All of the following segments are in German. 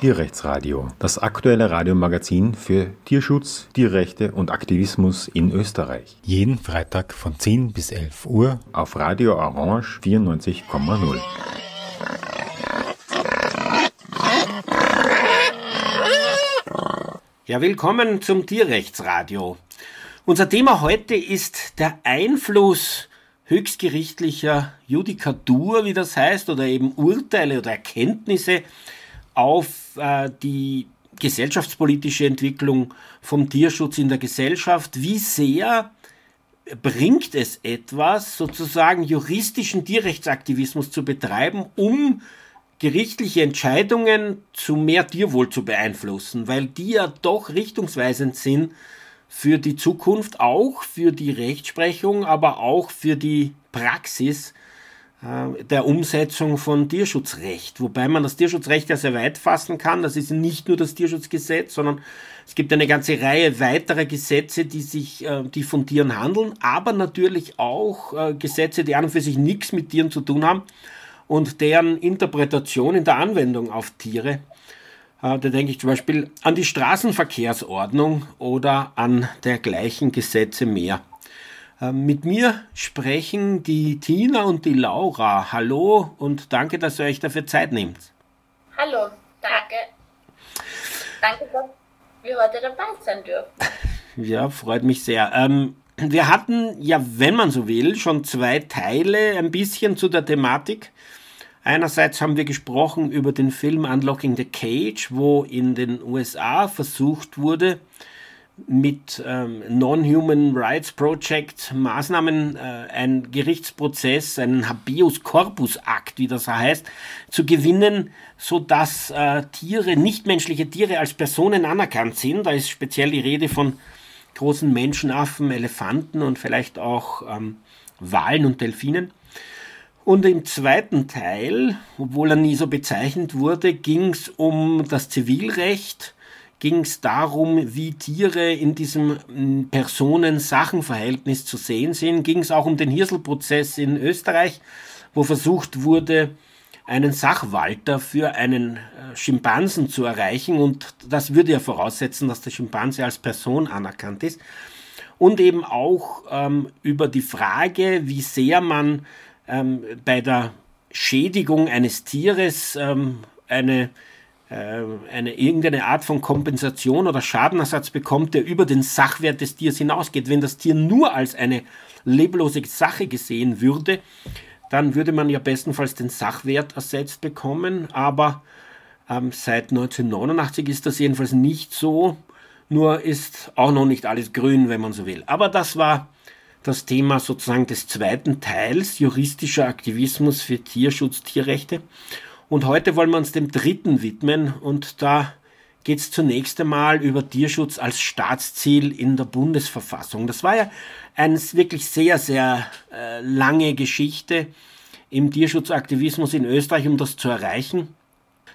Tierrechtsradio, das aktuelle Radiomagazin für Tierschutz, Tierrechte und Aktivismus in Österreich. Jeden Freitag von 10 bis 11 Uhr auf Radio Orange 94,0. Ja, willkommen zum Tierrechtsradio. Unser Thema heute ist der Einfluss höchstgerichtlicher Judikatur, wie das heißt, oder eben Urteile oder Erkenntnisse auf äh, die gesellschaftspolitische Entwicklung vom Tierschutz in der Gesellschaft. Wie sehr bringt es etwas, sozusagen juristischen Tierrechtsaktivismus zu betreiben, um gerichtliche Entscheidungen zu mehr Tierwohl zu beeinflussen, weil die ja doch richtungsweisend sind für die Zukunft, auch für die Rechtsprechung, aber auch für die Praxis der Umsetzung von Tierschutzrecht. Wobei man das Tierschutzrecht ja sehr weit fassen kann. Das ist nicht nur das Tierschutzgesetz, sondern es gibt eine ganze Reihe weiterer Gesetze, die sich, äh, die von Tieren handeln, aber natürlich auch äh, Gesetze, die an und für sich nichts mit Tieren zu tun haben und deren Interpretation in der Anwendung auf Tiere. Da denke ich zum Beispiel an die Straßenverkehrsordnung oder an dergleichen Gesetze mehr. Ähm, mit mir sprechen die Tina und die Laura. Hallo und danke, dass ihr euch dafür Zeit nehmt. Hallo, danke. Danke, dass wir heute dabei sein dürfen. Ja, freut mich sehr. Ähm, wir hatten ja, wenn man so will, schon zwei Teile ein bisschen zu der Thematik. Einerseits haben wir gesprochen über den Film Unlocking the Cage, wo in den USA versucht wurde, mit ähm, Non-Human Rights Project Maßnahmen, äh, ein Gerichtsprozess, einen Habeus Corpus Akt, wie das heißt, zu gewinnen, so dass äh, Tiere, nichtmenschliche Tiere als Personen anerkannt sind. Da ist speziell die Rede von großen Menschenaffen, Elefanten und vielleicht auch ähm, Walen und Delfinen. Und im zweiten Teil, obwohl er nie so bezeichnet wurde, ging es um das Zivilrecht ging es darum, wie Tiere in diesem hm, Personen-Sachen-Verhältnis zu sehen sind. Ging es auch um den Hirselprozess in Österreich, wo versucht wurde, einen Sachwalter für einen äh, Schimpansen zu erreichen. Und das würde ja voraussetzen, dass der Schimpanse als Person anerkannt ist. Und eben auch ähm, über die Frage, wie sehr man ähm, bei der Schädigung eines Tieres ähm, eine eine irgendeine Art von Kompensation oder Schadenersatz bekommt, der über den Sachwert des Tiers hinausgeht. Wenn das Tier nur als eine leblose Sache gesehen würde, dann würde man ja bestenfalls den Sachwert ersetzt bekommen, aber ähm, seit 1989 ist das jedenfalls nicht so, nur ist auch noch nicht alles grün, wenn man so will. Aber das war das Thema sozusagen des zweiten Teils, juristischer Aktivismus für Tierschutz, Tierrechte. Und heute wollen wir uns dem dritten widmen und da geht es zunächst einmal über Tierschutz als Staatsziel in der Bundesverfassung. Das war ja eine wirklich sehr, sehr äh, lange Geschichte im Tierschutzaktivismus in Österreich, um das zu erreichen.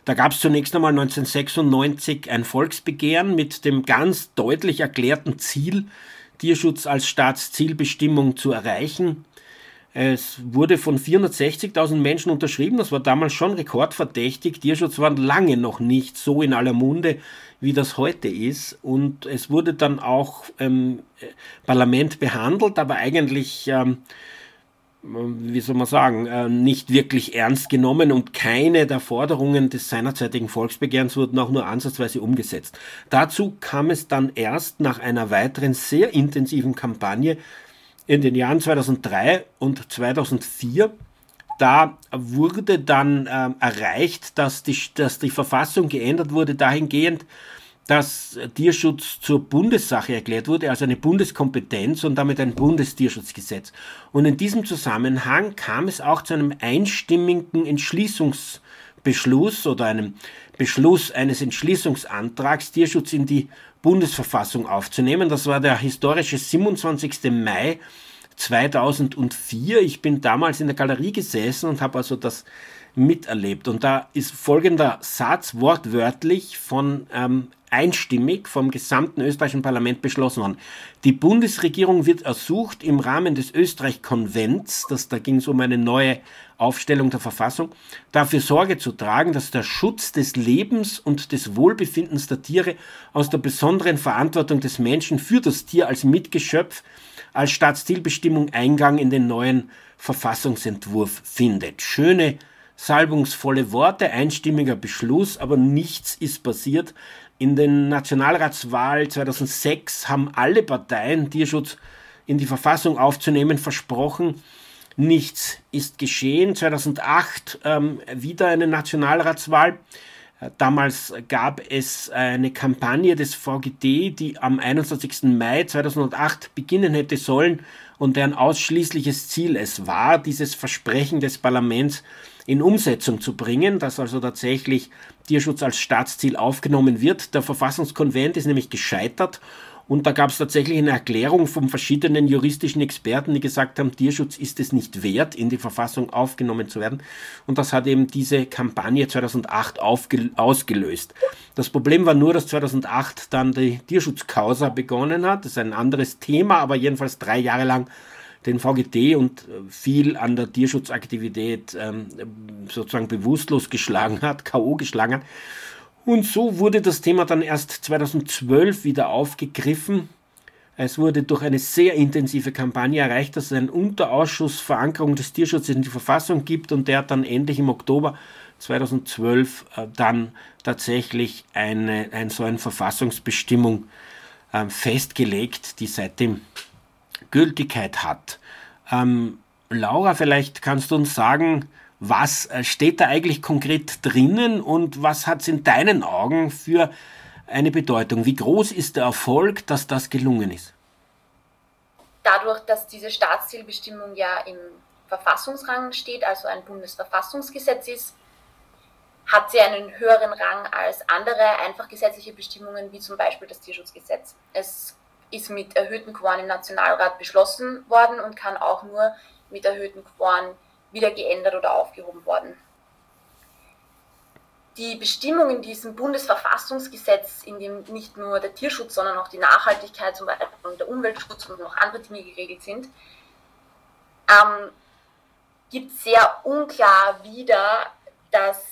Da gab es zunächst einmal 1996 ein Volksbegehren mit dem ganz deutlich erklärten Ziel, Tierschutz als Staatszielbestimmung zu erreichen. Es wurde von 460.000 Menschen unterschrieben. Das war damals schon rekordverdächtig. Tierschutz war lange noch nicht so in aller Munde, wie das heute ist. Und es wurde dann auch im ähm, Parlament behandelt, aber eigentlich, ähm, wie soll man sagen, äh, nicht wirklich ernst genommen und keine der Forderungen des seinerzeitigen Volksbegehrens wurden auch nur ansatzweise umgesetzt. Dazu kam es dann erst nach einer weiteren sehr intensiven Kampagne in den Jahren 2003 und 2004 da wurde dann äh, erreicht, dass die, dass die Verfassung geändert wurde dahingehend, dass Tierschutz zur Bundessache erklärt wurde, also eine Bundeskompetenz und damit ein Bundestierschutzgesetz. Und in diesem Zusammenhang kam es auch zu einem einstimmigen Entschließungsbeschluss oder einem Beschluss eines Entschließungsantrags, Tierschutz in die Bundesverfassung aufzunehmen. Das war der historische 27. Mai 2004. Ich bin damals in der Galerie gesessen und habe also das miterlebt. Und da ist folgender Satz wortwörtlich von ähm, einstimmig vom gesamten österreichischen Parlament beschlossen worden. Die Bundesregierung wird ersucht, im Rahmen des Österreich-Konvents, das, da ging es um eine neue Aufstellung der Verfassung, dafür Sorge zu tragen, dass der Schutz des Lebens und des Wohlbefindens der Tiere aus der besonderen Verantwortung des Menschen für das Tier als Mitgeschöpf als Staatszielbestimmung Eingang in den neuen Verfassungsentwurf findet. Schöne, salbungsvolle Worte, einstimmiger Beschluss, aber nichts ist passiert. In den Nationalratswahl 2006 haben alle Parteien Tierschutz in die Verfassung aufzunehmen versprochen. Nichts ist geschehen. 2008 ähm, wieder eine Nationalratswahl. Damals gab es eine Kampagne des VGD, die am 21. Mai 2008 beginnen hätte sollen und deren ausschließliches Ziel es war, dieses Versprechen des Parlaments in Umsetzung zu bringen, dass also tatsächlich Tierschutz als Staatsziel aufgenommen wird. Der Verfassungskonvent ist nämlich gescheitert und da gab es tatsächlich eine Erklärung von verschiedenen juristischen Experten, die gesagt haben, Tierschutz ist es nicht wert, in die Verfassung aufgenommen zu werden. Und das hat eben diese Kampagne 2008 ausgelöst. Das Problem war nur, dass 2008 dann die Tierschutzkausa begonnen hat. Das ist ein anderes Thema, aber jedenfalls drei Jahre lang den VGT und viel an der Tierschutzaktivität ähm, sozusagen bewusstlos geschlagen hat, K.O. geschlagen hat. Und so wurde das Thema dann erst 2012 wieder aufgegriffen. Es wurde durch eine sehr intensive Kampagne erreicht, dass es einen Unterausschuss Verankerung des Tierschutzes in die Verfassung gibt und der hat dann endlich im Oktober 2012 äh, dann tatsächlich eine, eine so eine Verfassungsbestimmung äh, festgelegt, die seitdem Gültigkeit hat. Ähm, Laura, vielleicht kannst du uns sagen, was äh, steht da eigentlich konkret drinnen und was hat es in deinen Augen für eine Bedeutung? Wie groß ist der Erfolg, dass das gelungen ist? Dadurch, dass diese Staatszielbestimmung ja im Verfassungsrang steht, also ein Bundesverfassungsgesetz ist, hat sie einen höheren Rang als andere einfach gesetzliche Bestimmungen, wie zum Beispiel das Tierschutzgesetz. Es ist mit erhöhten Quoren im Nationalrat beschlossen worden und kann auch nur mit erhöhten Quoren wieder geändert oder aufgehoben worden. Die Bestimmung in diesem Bundesverfassungsgesetz, in dem nicht nur der Tierschutz, sondern auch die Nachhaltigkeit zum Beispiel der Umweltschutz und noch andere Dinge geregelt sind, ähm, gibt sehr unklar wieder, dass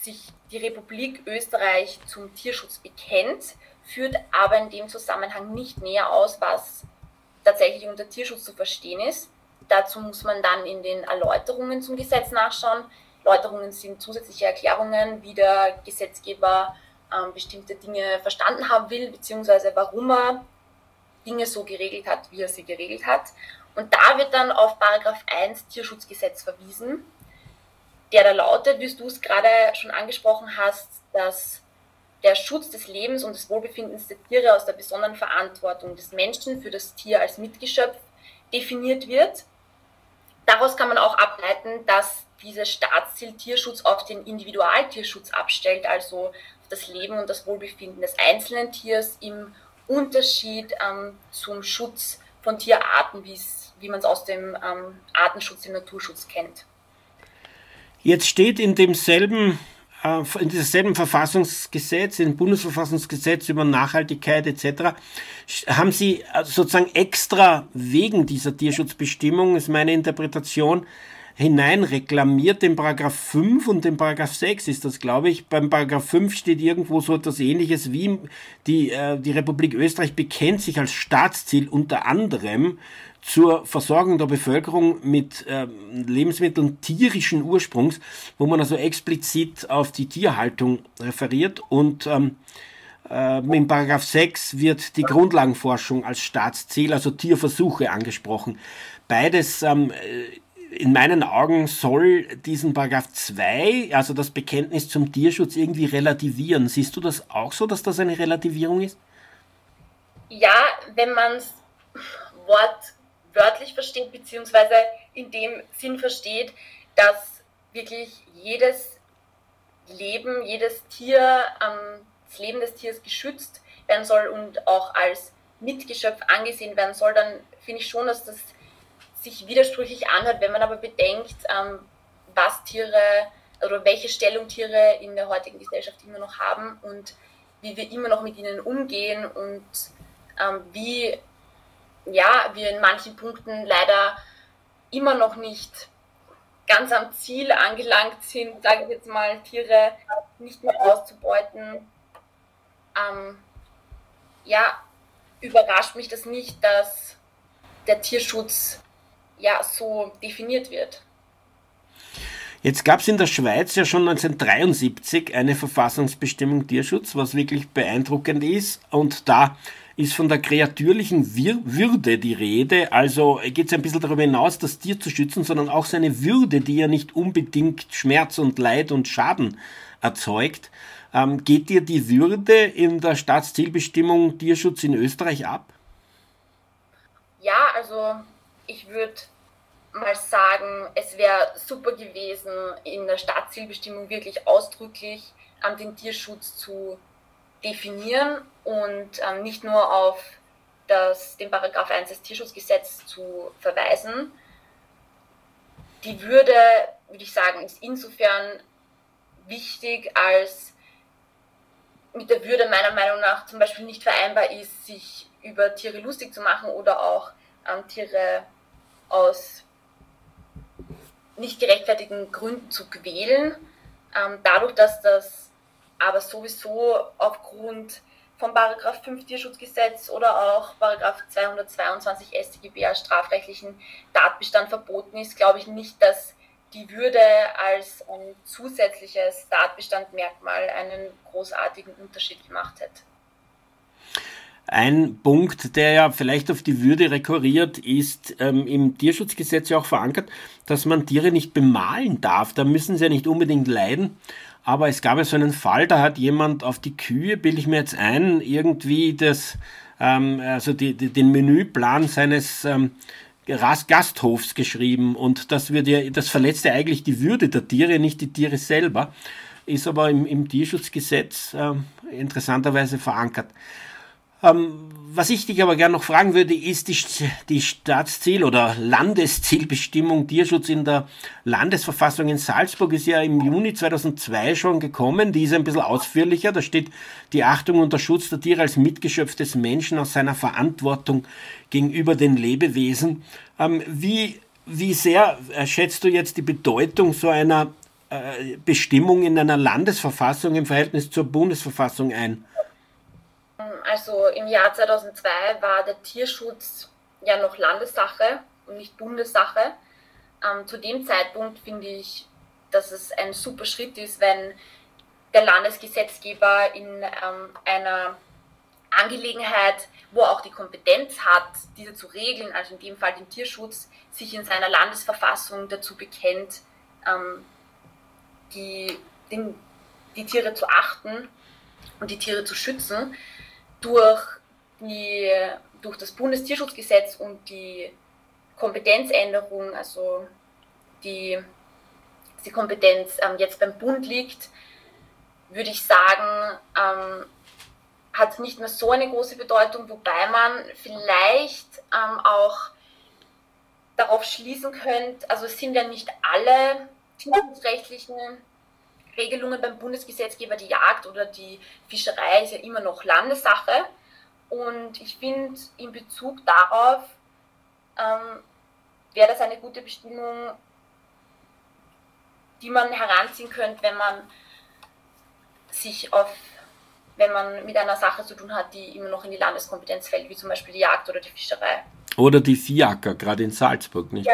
sich die Republik Österreich zum Tierschutz bekennt, führt aber in dem Zusammenhang nicht näher aus, was tatsächlich unter Tierschutz zu verstehen ist. Dazu muss man dann in den Erläuterungen zum Gesetz nachschauen. Erläuterungen sind zusätzliche Erklärungen, wie der Gesetzgeber ähm, bestimmte Dinge verstanden haben will, beziehungsweise warum er Dinge so geregelt hat, wie er sie geregelt hat. Und da wird dann auf Paragraph 1 Tierschutzgesetz verwiesen, der da lautet, wie du es gerade schon angesprochen hast, dass der Schutz des Lebens und des Wohlbefindens der Tiere aus der besonderen Verantwortung des Menschen für das Tier als Mitgeschöpf definiert wird Daraus kann man auch ableiten, dass dieses Staatsziel Tierschutz auf den Individualtierschutz abstellt, also auf das Leben und das Wohlbefinden des einzelnen Tiers im Unterschied ähm, zum Schutz von Tierarten, wie man es aus dem ähm, Artenschutz, dem Naturschutz kennt. Jetzt steht in demselben in diesem Verfassungsgesetz, im Bundesverfassungsgesetz über Nachhaltigkeit etc., haben Sie äh, sozusagen extra wegen dieser Tierschutzbestimmung, ist meine Interpretation, hinein reklamiert, den Paragraph 5 und den Paragraph 6 ist das, glaube ich. Beim Paragraph 5 steht irgendwo so etwas ähnliches wie die, äh, die Republik Österreich bekennt sich als Staatsziel unter anderem zur Versorgung der Bevölkerung mit äh, Lebensmitteln tierischen Ursprungs, wo man also explizit auf die Tierhaltung referiert und ähm, äh, in Paragraph 6 wird die Grundlagenforschung als Staatsziel, also Tierversuche angesprochen. Beides ähm, in meinen Augen soll diesen Paragraph 2, also das Bekenntnis zum Tierschutz, irgendwie relativieren. Siehst du das auch so, dass das eine Relativierung ist? Ja, wenn man es Wort wörtlich versteht, beziehungsweise in dem Sinn versteht, dass wirklich jedes Leben, jedes Tier, ähm, das Leben des Tieres geschützt werden soll und auch als Mitgeschöpf angesehen werden soll, dann finde ich schon, dass das sich widersprüchlich anhört, wenn man aber bedenkt, ähm, was Tiere oder welche Stellung Tiere in der heutigen Gesellschaft immer noch haben und wie wir immer noch mit ihnen umgehen und ähm, wie ja, wir in manchen Punkten leider immer noch nicht ganz am Ziel angelangt sind, sage ich jetzt mal, Tiere nicht mehr auszubeuten. Ähm, ja, überrascht mich das nicht, dass der Tierschutz ja so definiert wird. Jetzt gab es in der Schweiz ja schon 1973 eine Verfassungsbestimmung Tierschutz, was wirklich beeindruckend ist. Und da ist von der kreatürlichen Würde die Rede. Also geht es ein bisschen darüber hinaus, das Tier zu schützen, sondern auch seine Würde, die ja nicht unbedingt Schmerz und Leid und Schaden erzeugt. Ähm, geht dir die Würde in der Staatszielbestimmung Tierschutz in Österreich ab? Ja, also ich würde mal sagen, es wäre super gewesen, in der Staatszielbestimmung wirklich ausdrücklich ähm, den Tierschutz zu definieren und ähm, nicht nur auf das, den Paragraph 1 des Tierschutzgesetzes zu verweisen. Die Würde, würde ich sagen, ist insofern wichtig, als mit der Würde meiner Meinung nach zum Beispiel nicht vereinbar ist, sich über Tiere lustig zu machen oder auch ähm, Tiere aus nicht gerechtfertigten Gründen zu quälen. Ähm, dadurch, dass das aber sowieso aufgrund von Paragraph 5 Tierschutzgesetz oder auch Paragraph 222 StGB als strafrechtlichen Tatbestand verboten ist, glaube ich nicht, dass die Würde als ein zusätzliches Tatbestandmerkmal einen großartigen Unterschied gemacht hätte. Ein Punkt, der ja vielleicht auf die Würde rekurriert, ist ähm, im Tierschutzgesetz ja auch verankert, dass man Tiere nicht bemalen darf. Da müssen sie ja nicht unbedingt leiden. Aber es gab ja so einen Fall, da hat jemand auf die Kühe, bilde ich mir jetzt ein, irgendwie das, ähm, also die, die, den Menüplan seines ähm, Gasthofs geschrieben. Und das wird ja, das verletzt ja eigentlich die Würde der Tiere, nicht die Tiere selber. Ist aber im, im Tierschutzgesetz äh, interessanterweise verankert. Ähm, was ich dich aber gerne noch fragen würde, ist die, die Staatsziel- oder Landeszielbestimmung Tierschutz in der Landesverfassung in Salzburg ist ja im Juni 2002 schon gekommen. Die ist ein bisschen ausführlicher. Da steht die Achtung und der Schutz der Tiere als Mitgeschöpf des Menschen aus seiner Verantwortung gegenüber den Lebewesen. Ähm, wie, wie sehr schätzt du jetzt die Bedeutung so einer äh, Bestimmung in einer Landesverfassung im Verhältnis zur Bundesverfassung ein? Also im Jahr 2002 war der Tierschutz ja noch Landessache und nicht Bundessache. Ähm, zu dem Zeitpunkt finde ich, dass es ein super Schritt ist, wenn der Landesgesetzgeber in ähm, einer Angelegenheit, wo er auch die Kompetenz hat, diese zu regeln, also in dem Fall den Tierschutz, sich in seiner Landesverfassung dazu bekennt, ähm, die, den, die Tiere zu achten und die Tiere zu schützen durch, die, durch das Bundestierschutzgesetz und die Kompetenzänderung, also die, die Kompetenz ähm, jetzt beim Bund liegt, würde ich sagen, ähm, hat nicht mehr so eine große Bedeutung, wobei man vielleicht ähm, auch darauf schließen könnte, also es sind ja nicht alle tierschutzrechtlichen Regelungen beim Bundesgesetzgeber, die Jagd oder die Fischerei ist ja immer noch Landessache. Und ich finde, in Bezug darauf ähm, wäre das eine gute Bestimmung, die man heranziehen könnte, wenn man sich auf, wenn man mit einer Sache zu tun hat, die immer noch in die Landeskompetenz fällt, wie zum Beispiel die Jagd oder die Fischerei. Oder die Fiaker, gerade in Salzburg, nicht? Ja,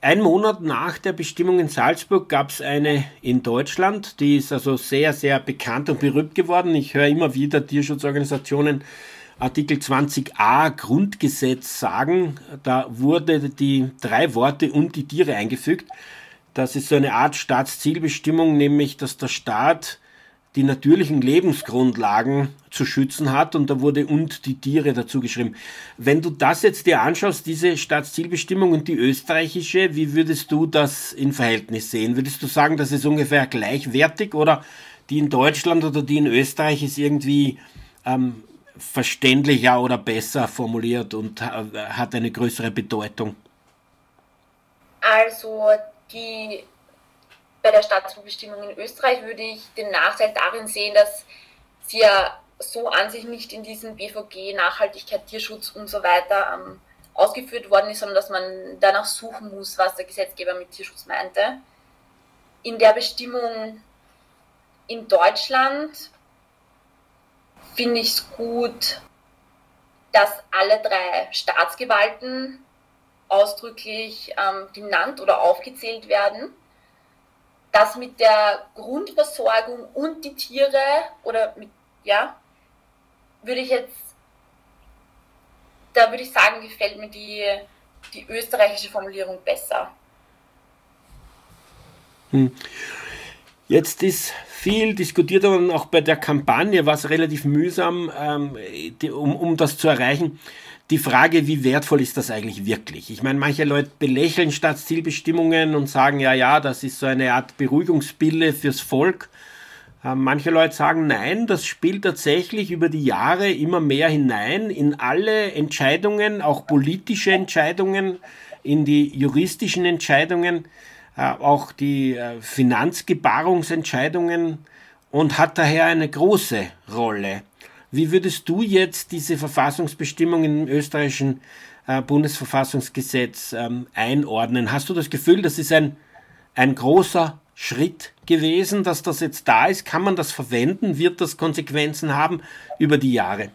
ein Monat nach der Bestimmung in Salzburg gab es eine in Deutschland, die ist also sehr, sehr bekannt und berühmt geworden. Ich höre immer wieder Tierschutzorganisationen Artikel 20a Grundgesetz sagen. Da wurde die drei Worte und die Tiere eingefügt. Das ist so eine Art Staatszielbestimmung, nämlich dass der Staat die natürlichen Lebensgrundlagen zu schützen hat und da wurde und die Tiere dazu geschrieben. Wenn du das jetzt dir anschaust, diese Staatszielbestimmung und die österreichische, wie würdest du das in Verhältnis sehen? Würdest du sagen, das ist ungefähr gleichwertig oder die in Deutschland oder die in Österreich ist irgendwie ähm, verständlicher oder besser formuliert und hat eine größere Bedeutung? Also die bei der Staatsbestimmung in Österreich würde ich den Nachteil darin sehen, dass sie ja so an sich nicht in diesem BVG Nachhaltigkeit, Tierschutz und so weiter ähm, ausgeführt worden ist, sondern dass man danach suchen muss, was der Gesetzgeber mit Tierschutz meinte. In der Bestimmung in Deutschland finde ich es gut, dass alle drei Staatsgewalten ausdrücklich ähm, genannt oder aufgezählt werden. Das mit der Grundversorgung und die Tiere oder mit, ja, würde ich jetzt, da würde ich sagen, gefällt mir die, die österreichische Formulierung besser. Hm. Jetzt ist viel diskutiert worden, auch bei der Kampagne war es relativ mühsam, ähm, um, um das zu erreichen. Die Frage, wie wertvoll ist das eigentlich wirklich? Ich meine, manche Leute belächeln Staatszielbestimmungen und sagen, ja, ja, das ist so eine Art Beruhigungsbille fürs Volk. Ähm, manche Leute sagen, nein, das spielt tatsächlich über die Jahre immer mehr hinein in alle Entscheidungen, auch politische Entscheidungen, in die juristischen Entscheidungen. Äh, auch die äh, Finanzgebarungsentscheidungen und hat daher eine große Rolle. Wie würdest du jetzt diese Verfassungsbestimmung im österreichischen äh, Bundesverfassungsgesetz ähm, einordnen? Hast du das Gefühl, das ist ein, ein großer Schritt gewesen, dass das jetzt da ist? Kann man das verwenden? Wird das Konsequenzen haben über die Jahre?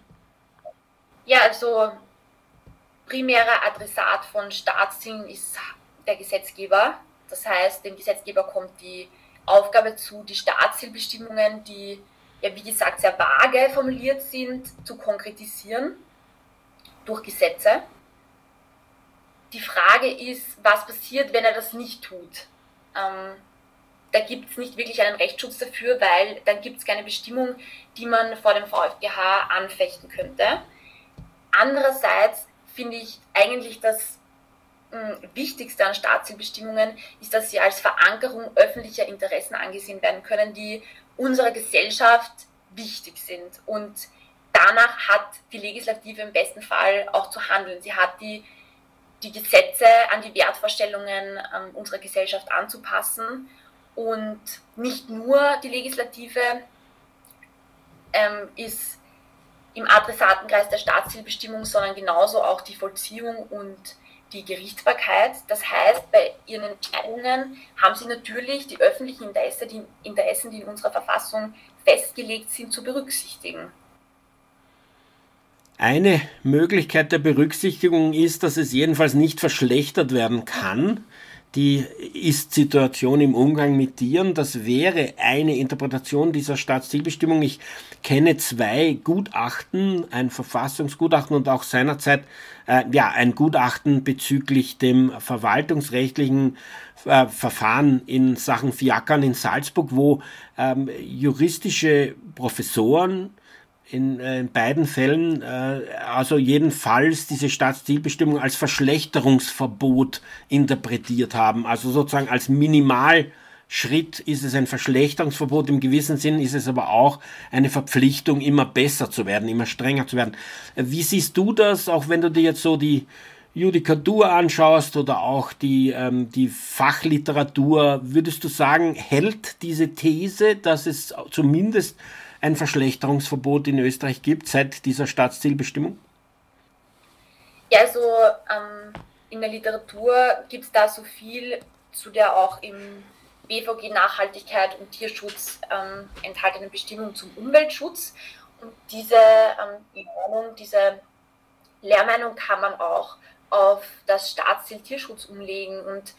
Ja, also primärer Adressat von Staatszielen ist der Gesetzgeber. Das heißt, dem Gesetzgeber kommt die Aufgabe zu, die Staatszielbestimmungen, die ja wie gesagt sehr vage formuliert sind, zu konkretisieren durch Gesetze. Die Frage ist, was passiert, wenn er das nicht tut? Ähm, da gibt es nicht wirklich einen Rechtsschutz dafür, weil dann gibt es keine Bestimmung, die man vor dem VfGH anfechten könnte. Andererseits finde ich eigentlich das Wichtigste an Staatszielbestimmungen ist, dass sie als Verankerung öffentlicher Interessen angesehen werden können, die unserer Gesellschaft wichtig sind. Und danach hat die Legislative im besten Fall auch zu handeln. Sie hat die, die Gesetze an die Wertvorstellungen ähm, unserer Gesellschaft anzupassen. Und nicht nur die Legislative ähm, ist im Adressatenkreis der Staatszielbestimmung, sondern genauso auch die Vollziehung und die Gerichtsbarkeit. Das heißt, bei ihren Entscheidungen haben sie natürlich die öffentlichen Interessen, die Interessen, die in unserer Verfassung festgelegt sind, zu berücksichtigen. Eine Möglichkeit der Berücksichtigung ist, dass es jedenfalls nicht verschlechtert werden kann, die Ist-Situation im Umgang mit Tieren. Das wäre eine Interpretation dieser Staatszielbestimmung. Ich kenne zwei Gutachten, ein Verfassungsgutachten und auch seinerzeit äh, ja, ein Gutachten bezüglich dem verwaltungsrechtlichen äh, Verfahren in Sachen Fiakern in Salzburg, wo ähm, juristische Professoren in, äh, in beiden Fällen äh, also jedenfalls diese Staatszielbestimmung als Verschlechterungsverbot interpretiert haben. Also sozusagen als Minimalschritt ist es ein Verschlechterungsverbot, im gewissen Sinn ist es aber auch eine Verpflichtung, immer besser zu werden, immer strenger zu werden. Wie siehst du das, auch wenn du dir jetzt so die Judikatur anschaust oder auch die, ähm, die Fachliteratur, würdest du sagen, hält diese These, dass es zumindest ein Verschlechterungsverbot in Österreich gibt seit dieser Staatszielbestimmung? Ja, also ähm, in der Literatur gibt es da so viel, zu der auch im BVG Nachhaltigkeit und Tierschutz ähm, enthaltenen Bestimmung zum Umweltschutz. Und diese ähm, diese Lehrmeinung kann man auch auf das Staatsziel Tierschutz umlegen und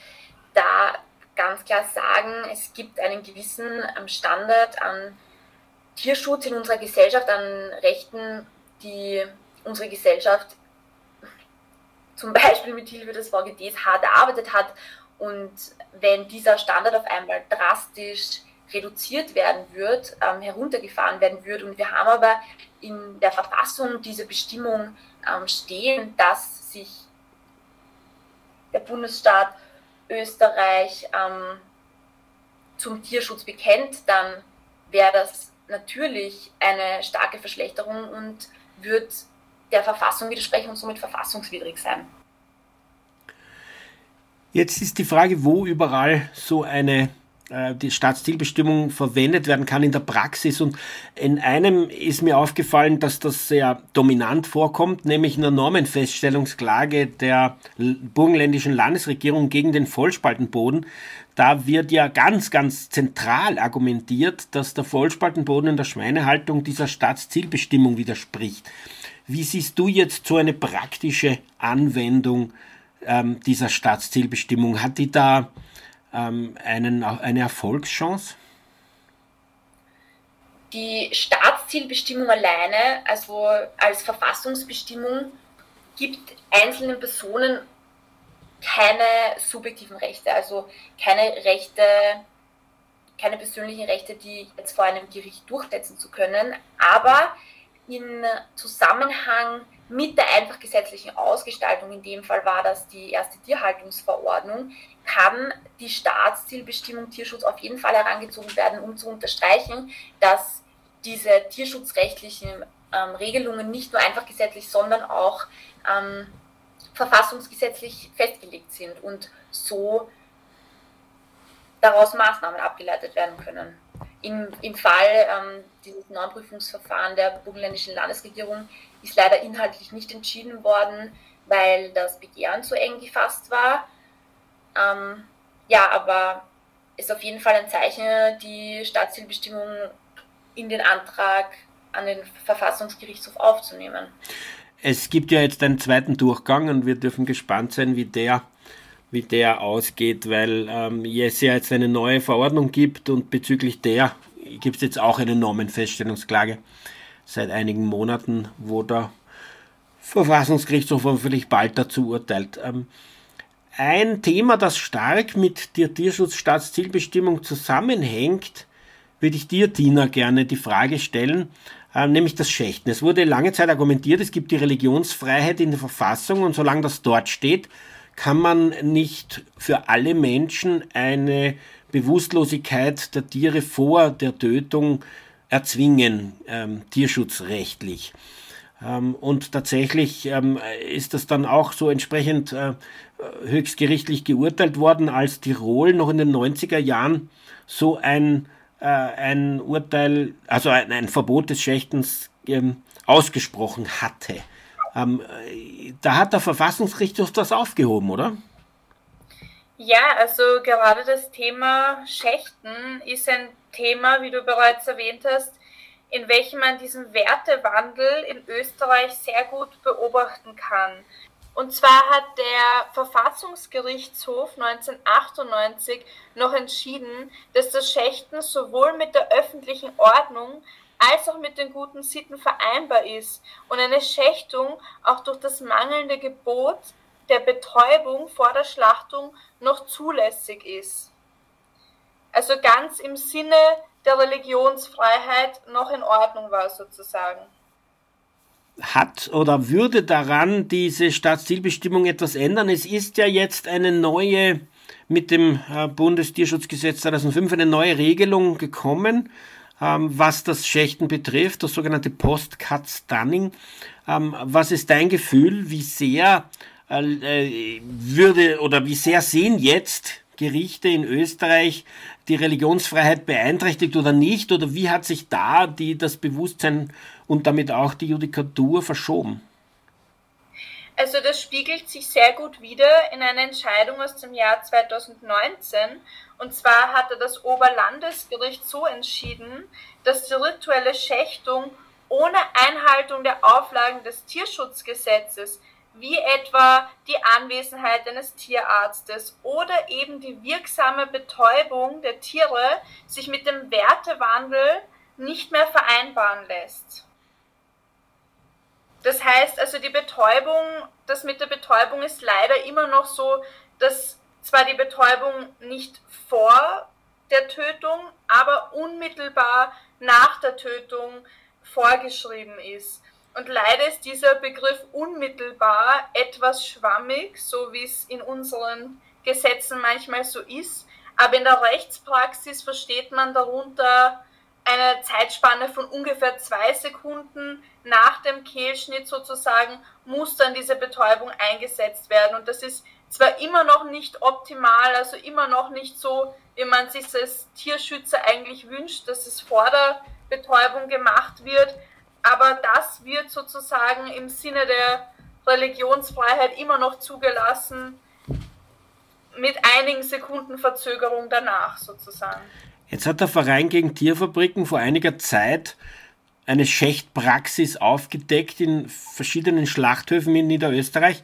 da ganz klar sagen, es gibt einen gewissen ähm, Standard an Tierschutz in unserer Gesellschaft, an Rechten, die unsere Gesellschaft zum Beispiel mit Hilfe des VGDs hart erarbeitet hat. Und wenn dieser Standard auf einmal drastisch reduziert werden wird, ähm, heruntergefahren werden wird, und wir haben aber in der Verfassung diese Bestimmung ähm, stehen, dass sich der Bundesstaat Österreich ähm, zum Tierschutz bekennt, dann wäre das natürlich eine starke Verschlechterung und wird der Verfassung widersprechen und somit verfassungswidrig sein. Jetzt ist die Frage, wo überall so eine die Staatszielbestimmung verwendet werden kann in der Praxis. Und in einem ist mir aufgefallen, dass das sehr dominant vorkommt, nämlich in der Normenfeststellungsklage der burgenländischen Landesregierung gegen den Vollspaltenboden. Da wird ja ganz, ganz zentral argumentiert, dass der Vollspaltenboden in der Schweinehaltung dieser Staatszielbestimmung widerspricht. Wie siehst du jetzt so eine praktische Anwendung ähm, dieser Staatszielbestimmung? Hat die da ähm, einen, eine Erfolgschance? Die Staatszielbestimmung alleine, also als Verfassungsbestimmung, gibt einzelnen Personen keine subjektiven Rechte, also keine Rechte, keine persönlichen Rechte, die jetzt vor einem Gericht durchsetzen zu können, aber in Zusammenhang mit der einfach gesetzlichen Ausgestaltung, in dem Fall war das die erste Tierhaltungsverordnung, kann die Staatszielbestimmung Tierschutz auf jeden Fall herangezogen werden, um zu unterstreichen, dass diese tierschutzrechtlichen ähm, Regelungen nicht nur einfach gesetzlich, sondern auch ähm, verfassungsgesetzlich festgelegt sind und so daraus Maßnahmen abgeleitet werden können. Im, im Fall ähm, dieses Normprüfungsverfahren der burgenländischen Landesregierung ist leider inhaltlich nicht entschieden worden, weil das Begehren zu eng gefasst war. Ähm, ja, aber ist auf jeden Fall ein Zeichen, die Staatszielbestimmung in den Antrag an den Verfassungsgerichtshof aufzunehmen. Es gibt ja jetzt einen zweiten Durchgang und wir dürfen gespannt sein, wie der, wie der ausgeht, weil ähm, es ja jetzt eine neue Verordnung gibt und bezüglich der gibt es jetzt auch eine Normenfeststellungsklage seit einigen Monaten, wo der Verfassungsgerichtshof hoffentlich bald dazu urteilt. Ähm, ein Thema, das stark mit der Tierschutzstaatszielbestimmung zusammenhängt, würde ich dir, Tina, gerne die Frage stellen, äh, nämlich das Schächten. Es wurde lange Zeit argumentiert, es gibt die Religionsfreiheit in der Verfassung und solange das dort steht, kann man nicht für alle Menschen eine Bewusstlosigkeit der Tiere vor der Tötung erzwingen, ähm, tierschutzrechtlich. Ähm, und tatsächlich ähm, ist das dann auch so entsprechend äh, höchstgerichtlich geurteilt worden, als Tirol noch in den 90er Jahren so ein, äh, ein Urteil, also ein, ein Verbot des Schächtens ähm, ausgesprochen hatte. Ähm, da hat der Verfassungsgerichtshof das aufgehoben, oder? Ja, also gerade das Thema Schächten ist ein Thema, wie du bereits erwähnt hast, in welchem man diesen Wertewandel in Österreich sehr gut beobachten kann. Und zwar hat der Verfassungsgerichtshof 1998 noch entschieden, dass das Schächten sowohl mit der öffentlichen Ordnung als auch mit den guten Sitten vereinbar ist und eine Schächtung auch durch das mangelnde Gebot der Betäubung vor der Schlachtung noch zulässig ist. Also ganz im Sinne der Religionsfreiheit noch in Ordnung war sozusagen. Hat oder würde daran diese Staatszielbestimmung etwas ändern? Es ist ja jetzt eine neue, mit dem äh, Bundestierschutzgesetz 2005 eine neue Regelung gekommen, ähm, was das Schächten betrifft, das sogenannte Post-Cut-Stunning. Ähm, was ist dein Gefühl, wie sehr äh, würde oder wie sehr sehen jetzt Gerichte in Österreich die Religionsfreiheit beeinträchtigt oder nicht? Oder wie hat sich da die, das Bewusstsein und damit auch die Judikatur verschoben? Also das spiegelt sich sehr gut wider in einer Entscheidung aus dem Jahr 2019. Und zwar hatte das Oberlandesgericht so entschieden, dass die rituelle Schächtung ohne Einhaltung der Auflagen des Tierschutzgesetzes wie etwa die Anwesenheit eines Tierarztes oder eben die wirksame Betäubung der Tiere sich mit dem Wertewandel nicht mehr vereinbaren lässt. Das heißt also, die Betäubung, das mit der Betäubung ist leider immer noch so, dass zwar die Betäubung nicht vor der Tötung, aber unmittelbar nach der Tötung vorgeschrieben ist. Und leider ist dieser Begriff unmittelbar etwas schwammig, so wie es in unseren Gesetzen manchmal so ist. Aber in der Rechtspraxis versteht man darunter eine Zeitspanne von ungefähr zwei Sekunden nach dem Kehlschnitt sozusagen muss dann diese Betäubung eingesetzt werden. Und das ist zwar immer noch nicht optimal, also immer noch nicht so, wie man sich als Tierschützer eigentlich wünscht, dass es vor der Betäubung gemacht wird, aber das wird sozusagen im Sinne der Religionsfreiheit immer noch zugelassen, mit einigen Sekunden Verzögerung danach sozusagen. Jetzt hat der Verein gegen Tierfabriken vor einiger Zeit eine Schächtpraxis aufgedeckt in verschiedenen Schlachthöfen in Niederösterreich.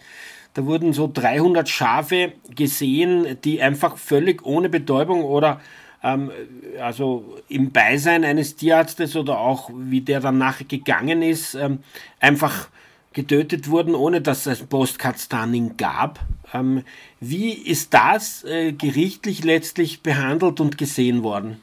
Da wurden so 300 Schafe gesehen, die einfach völlig ohne Betäubung oder also im Beisein eines Tierarztes oder auch wie der danach gegangen ist, ähm, einfach getötet wurden, ohne dass es Postcard-Stunning gab. Ähm, wie ist das äh, gerichtlich letztlich behandelt und gesehen worden?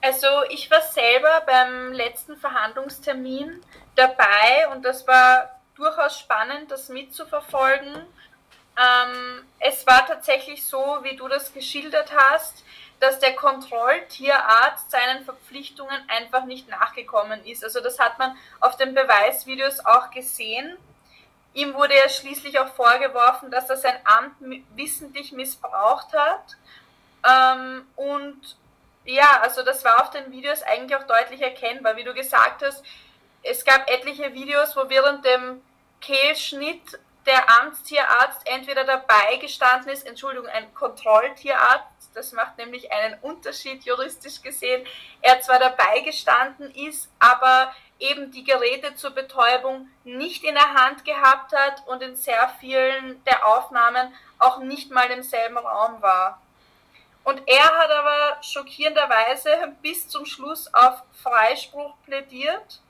Also ich war selber beim letzten Verhandlungstermin dabei und das war durchaus spannend, das mitzuverfolgen. Ähm, es war tatsächlich so, wie du das geschildert hast, dass der Kontrolltierarzt seinen Verpflichtungen einfach nicht nachgekommen ist. Also das hat man auf den Beweisvideos auch gesehen. Ihm wurde ja schließlich auch vorgeworfen, dass er sein Amt wissentlich missbraucht hat. Ähm, und ja, also das war auf den Videos eigentlich auch deutlich erkennbar. Wie du gesagt hast, es gab etliche Videos, wo während dem Kehlschnitt der Amtstierarzt entweder dabei gestanden ist, Entschuldigung, ein Kontrolltierarzt, das macht nämlich einen Unterschied juristisch gesehen, er zwar dabei gestanden ist, aber eben die Geräte zur Betäubung nicht in der Hand gehabt hat und in sehr vielen der Aufnahmen auch nicht mal im selben Raum war. Und er hat aber schockierenderweise bis zum Schluss auf Freispruch plädiert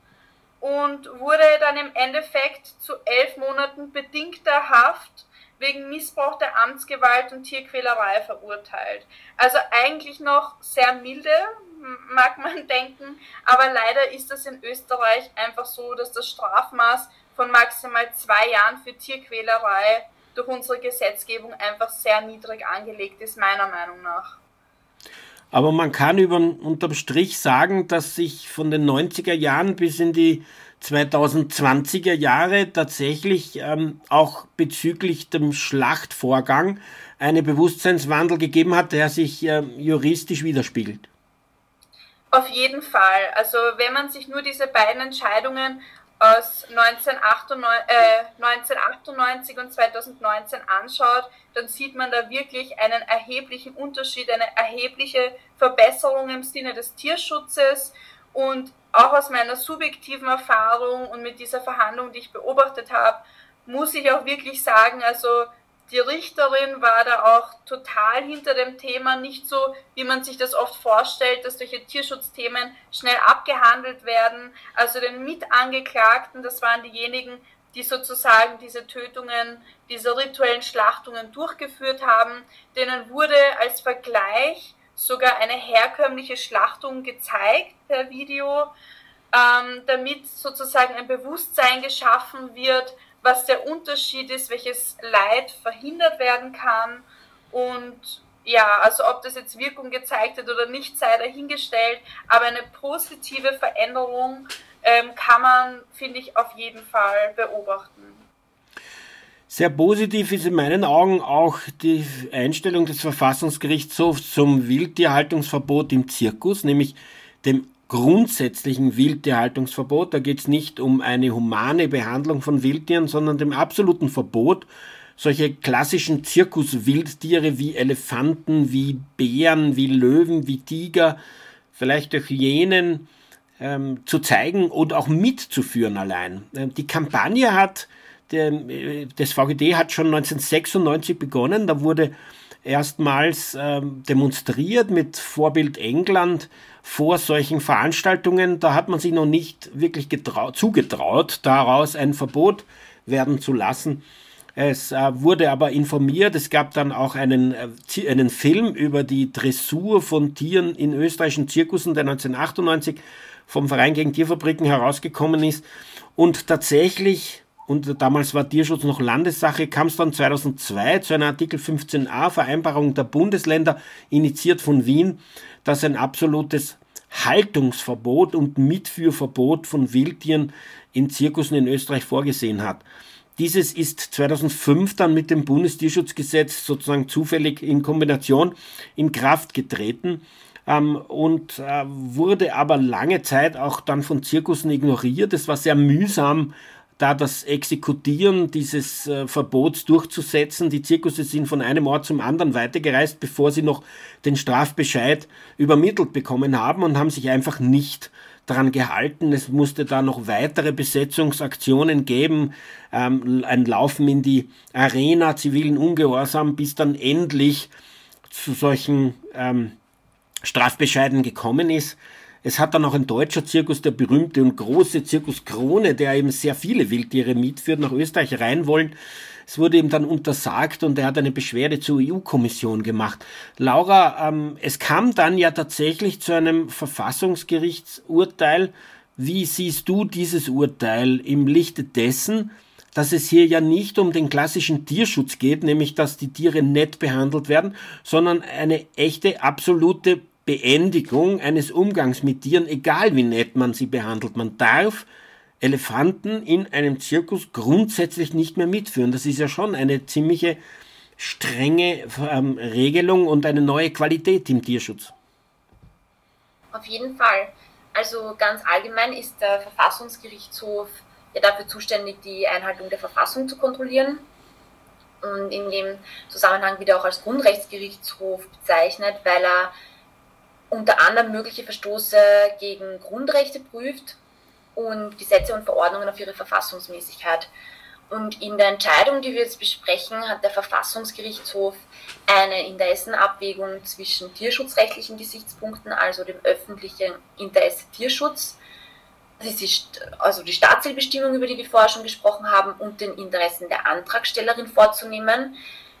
und wurde dann im Endeffekt zu elf Monaten bedingter Haft wegen Missbrauch der Amtsgewalt und Tierquälerei verurteilt. Also eigentlich noch sehr milde, mag man denken, aber leider ist das in Österreich einfach so, dass das Strafmaß von maximal zwei Jahren für Tierquälerei durch unsere Gesetzgebung einfach sehr niedrig angelegt ist, meiner Meinung nach. Aber man kann über, unterm Strich sagen, dass sich von den 90er Jahren bis in die 2020er Jahre tatsächlich ähm, auch bezüglich dem Schlachtvorgang eine Bewusstseinswandel gegeben hat, der sich äh, juristisch widerspiegelt. Auf jeden Fall. Also wenn man sich nur diese beiden Entscheidungen aus 1998, äh, 1998 und 2019 anschaut, dann sieht man da wirklich einen erheblichen Unterschied, eine erhebliche Verbesserung im Sinne des Tierschutzes. Und auch aus meiner subjektiven Erfahrung und mit dieser Verhandlung, die ich beobachtet habe, muss ich auch wirklich sagen, also die Richterin war da auch total hinter dem Thema, nicht so, wie man sich das oft vorstellt, dass solche Tierschutzthemen schnell abgehandelt werden. Also den Mitangeklagten, das waren diejenigen, die sozusagen diese Tötungen, diese rituellen Schlachtungen durchgeführt haben, denen wurde als Vergleich sogar eine herkömmliche Schlachtung gezeigt per Video, ähm, damit sozusagen ein Bewusstsein geschaffen wird, was der Unterschied ist, welches Leid verhindert werden kann und ja, also ob das jetzt Wirkung gezeigt hat oder nicht, sei dahingestellt, aber eine positive Veränderung ähm, kann man, finde ich, auf jeden Fall beobachten. Sehr positiv ist in meinen Augen auch die Einstellung des Verfassungsgerichtshofs zum Wildtierhaltungsverbot im Zirkus, nämlich dem grundsätzlichen Wildtierhaltungsverbot. Da geht es nicht um eine humane Behandlung von Wildtieren, sondern dem absoluten Verbot, solche klassischen Zirkuswildtiere wie Elefanten, wie Bären, wie Löwen, wie Tiger, vielleicht auch Hyänen ähm, zu zeigen und auch mitzuführen allein. Ähm, die Kampagne hat, der, äh, das VGD hat schon 1996 begonnen, da wurde erstmals ähm, demonstriert mit Vorbild England vor solchen Veranstaltungen. Da hat man sich noch nicht wirklich zugetraut, daraus ein Verbot werden zu lassen. Es äh, wurde aber informiert, es gab dann auch einen, äh, einen Film über die Dressur von Tieren in österreichischen Zirkussen, der 1998 vom Verein gegen Tierfabriken herausgekommen ist. Und tatsächlich und damals war Tierschutz noch Landessache, kam es dann 2002 zu einer Artikel 15a Vereinbarung der Bundesländer, initiiert von Wien, das ein absolutes Haltungsverbot und Mitführverbot von Wildtieren in Zirkussen in Österreich vorgesehen hat. Dieses ist 2005 dann mit dem Bundestierschutzgesetz sozusagen zufällig in Kombination in Kraft getreten ähm, und äh, wurde aber lange Zeit auch dann von Zirkussen ignoriert. Es war sehr mühsam, da das Exekutieren dieses äh, Verbots durchzusetzen. Die Zirkusse sind von einem Ort zum anderen weitergereist, bevor sie noch den Strafbescheid übermittelt bekommen haben und haben sich einfach nicht daran gehalten. Es musste da noch weitere Besetzungsaktionen geben, ähm, ein Laufen in die Arena, zivilen Ungehorsam, bis dann endlich zu solchen ähm, Strafbescheiden gekommen ist. Es hat dann auch ein deutscher Zirkus, der berühmte und große Zirkus Krone, der eben sehr viele Wildtiere mitführt, nach Österreich rein wollen. Es wurde ihm dann untersagt und er hat eine Beschwerde zur EU-Kommission gemacht. Laura, ähm, es kam dann ja tatsächlich zu einem Verfassungsgerichtsurteil. Wie siehst du dieses Urteil im Lichte dessen, dass es hier ja nicht um den klassischen Tierschutz geht, nämlich dass die Tiere nett behandelt werden, sondern eine echte, absolute Beendigung eines Umgangs mit Tieren, egal wie nett man sie behandelt. Man darf Elefanten in einem Zirkus grundsätzlich nicht mehr mitführen. Das ist ja schon eine ziemliche strenge ähm, Regelung und eine neue Qualität im Tierschutz. Auf jeden Fall. Also ganz allgemein ist der Verfassungsgerichtshof ja dafür zuständig, die Einhaltung der Verfassung zu kontrollieren und in dem Zusammenhang wieder auch als Grundrechtsgerichtshof bezeichnet, weil er unter anderem mögliche Verstoße gegen Grundrechte prüft und Gesetze und Verordnungen auf ihre Verfassungsmäßigkeit. Und in der Entscheidung, die wir jetzt besprechen, hat der Verfassungsgerichtshof eine Interessenabwägung zwischen tierschutzrechtlichen Gesichtspunkten, also dem öffentlichen Interesse Tierschutz, das ist also die Staatszielbestimmung, über die wir vorher schon gesprochen haben, und den Interessen der Antragstellerin vorzunehmen.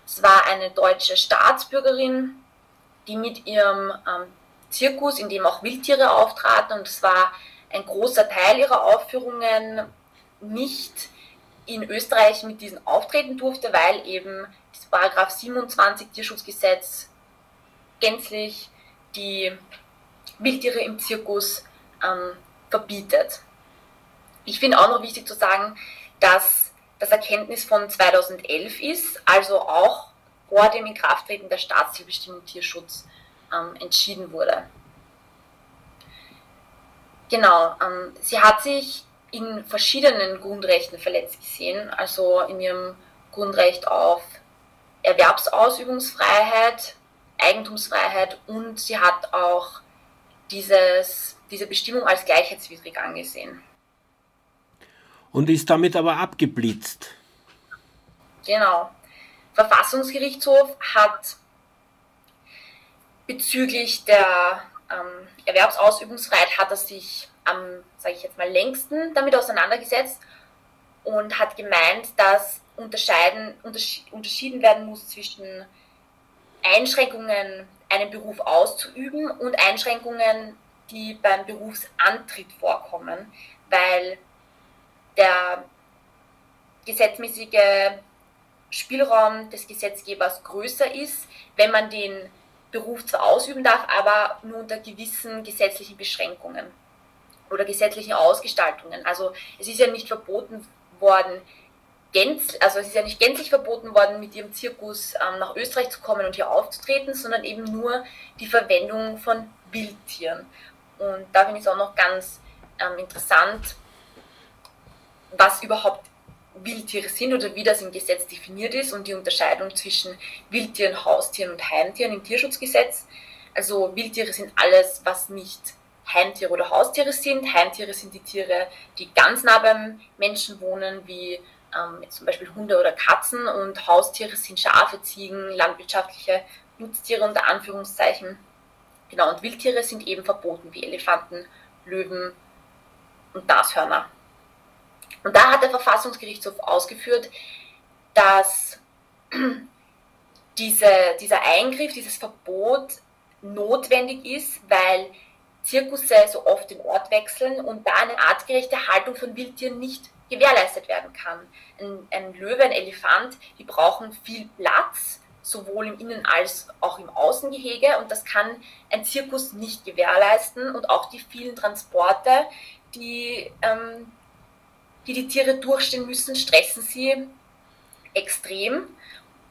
Es war eine deutsche Staatsbürgerin, die mit ihrem ähm, Zirkus, in dem auch Wildtiere auftraten, und es war ein großer Teil ihrer Aufführungen nicht in Österreich mit diesen auftreten durfte, weil eben das Paragraph 27 Tierschutzgesetz gänzlich die Wildtiere im Zirkus ähm, verbietet. Ich finde auch noch wichtig zu sagen, dass das Erkenntnis von 2011 ist, also auch vor dem Inkrafttreten der Staatszielbestimmung Tierschutz ähm, entschieden wurde. Genau, ähm, sie hat sich in verschiedenen Grundrechten verletzt gesehen, also in ihrem Grundrecht auf Erwerbsausübungsfreiheit, Eigentumsfreiheit und sie hat auch dieses, diese Bestimmung als gleichheitswidrig angesehen. Und ist damit aber abgeblitzt. Genau. Verfassungsgerichtshof hat bezüglich der ähm, Erwerbsausübungsfreiheit hat er sich am, sage ich jetzt mal, längsten damit auseinandergesetzt und hat gemeint, dass unterscheiden, unterschieden werden muss zwischen Einschränkungen, einen Beruf auszuüben und Einschränkungen, die beim Berufsantritt vorkommen, weil der gesetzmäßige Spielraum des Gesetzgebers größer ist, wenn man den Beruf zwar ausüben darf, aber nur unter gewissen gesetzlichen Beschränkungen oder gesetzlichen Ausgestaltungen. Also es ist ja nicht verboten worden, gänz, also es ist ja nicht gänzlich verboten worden, mit ihrem Zirkus ähm, nach Österreich zu kommen und hier aufzutreten, sondern eben nur die Verwendung von Wildtieren. Und da finde ich es auch noch ganz ähm, interessant, was überhaupt Wildtiere sind oder wie das im Gesetz definiert ist und die Unterscheidung zwischen Wildtieren, Haustieren und Heimtieren im Tierschutzgesetz. Also Wildtiere sind alles, was nicht Heimtiere oder Haustiere sind. Heimtiere sind die Tiere, die ganz nah beim Menschen wohnen, wie ähm, zum Beispiel Hunde oder Katzen. Und Haustiere sind Schafe, Ziegen, landwirtschaftliche Nutztiere unter Anführungszeichen. Genau, und Wildtiere sind eben verboten, wie Elefanten, Löwen und Nashörner. Und da hat der Verfassungsgerichtshof ausgeführt, dass diese, dieser Eingriff, dieses Verbot notwendig ist, weil Zirkusse so oft den Ort wechseln und da eine artgerechte Haltung von Wildtieren nicht gewährleistet werden kann. Ein, ein Löwe, ein Elefant, die brauchen viel Platz sowohl im Innen- als auch im Außengehege. Und das kann ein Zirkus nicht gewährleisten. Und auch die vielen Transporte, die ähm, die, die Tiere durchstehen müssen, stressen sie extrem.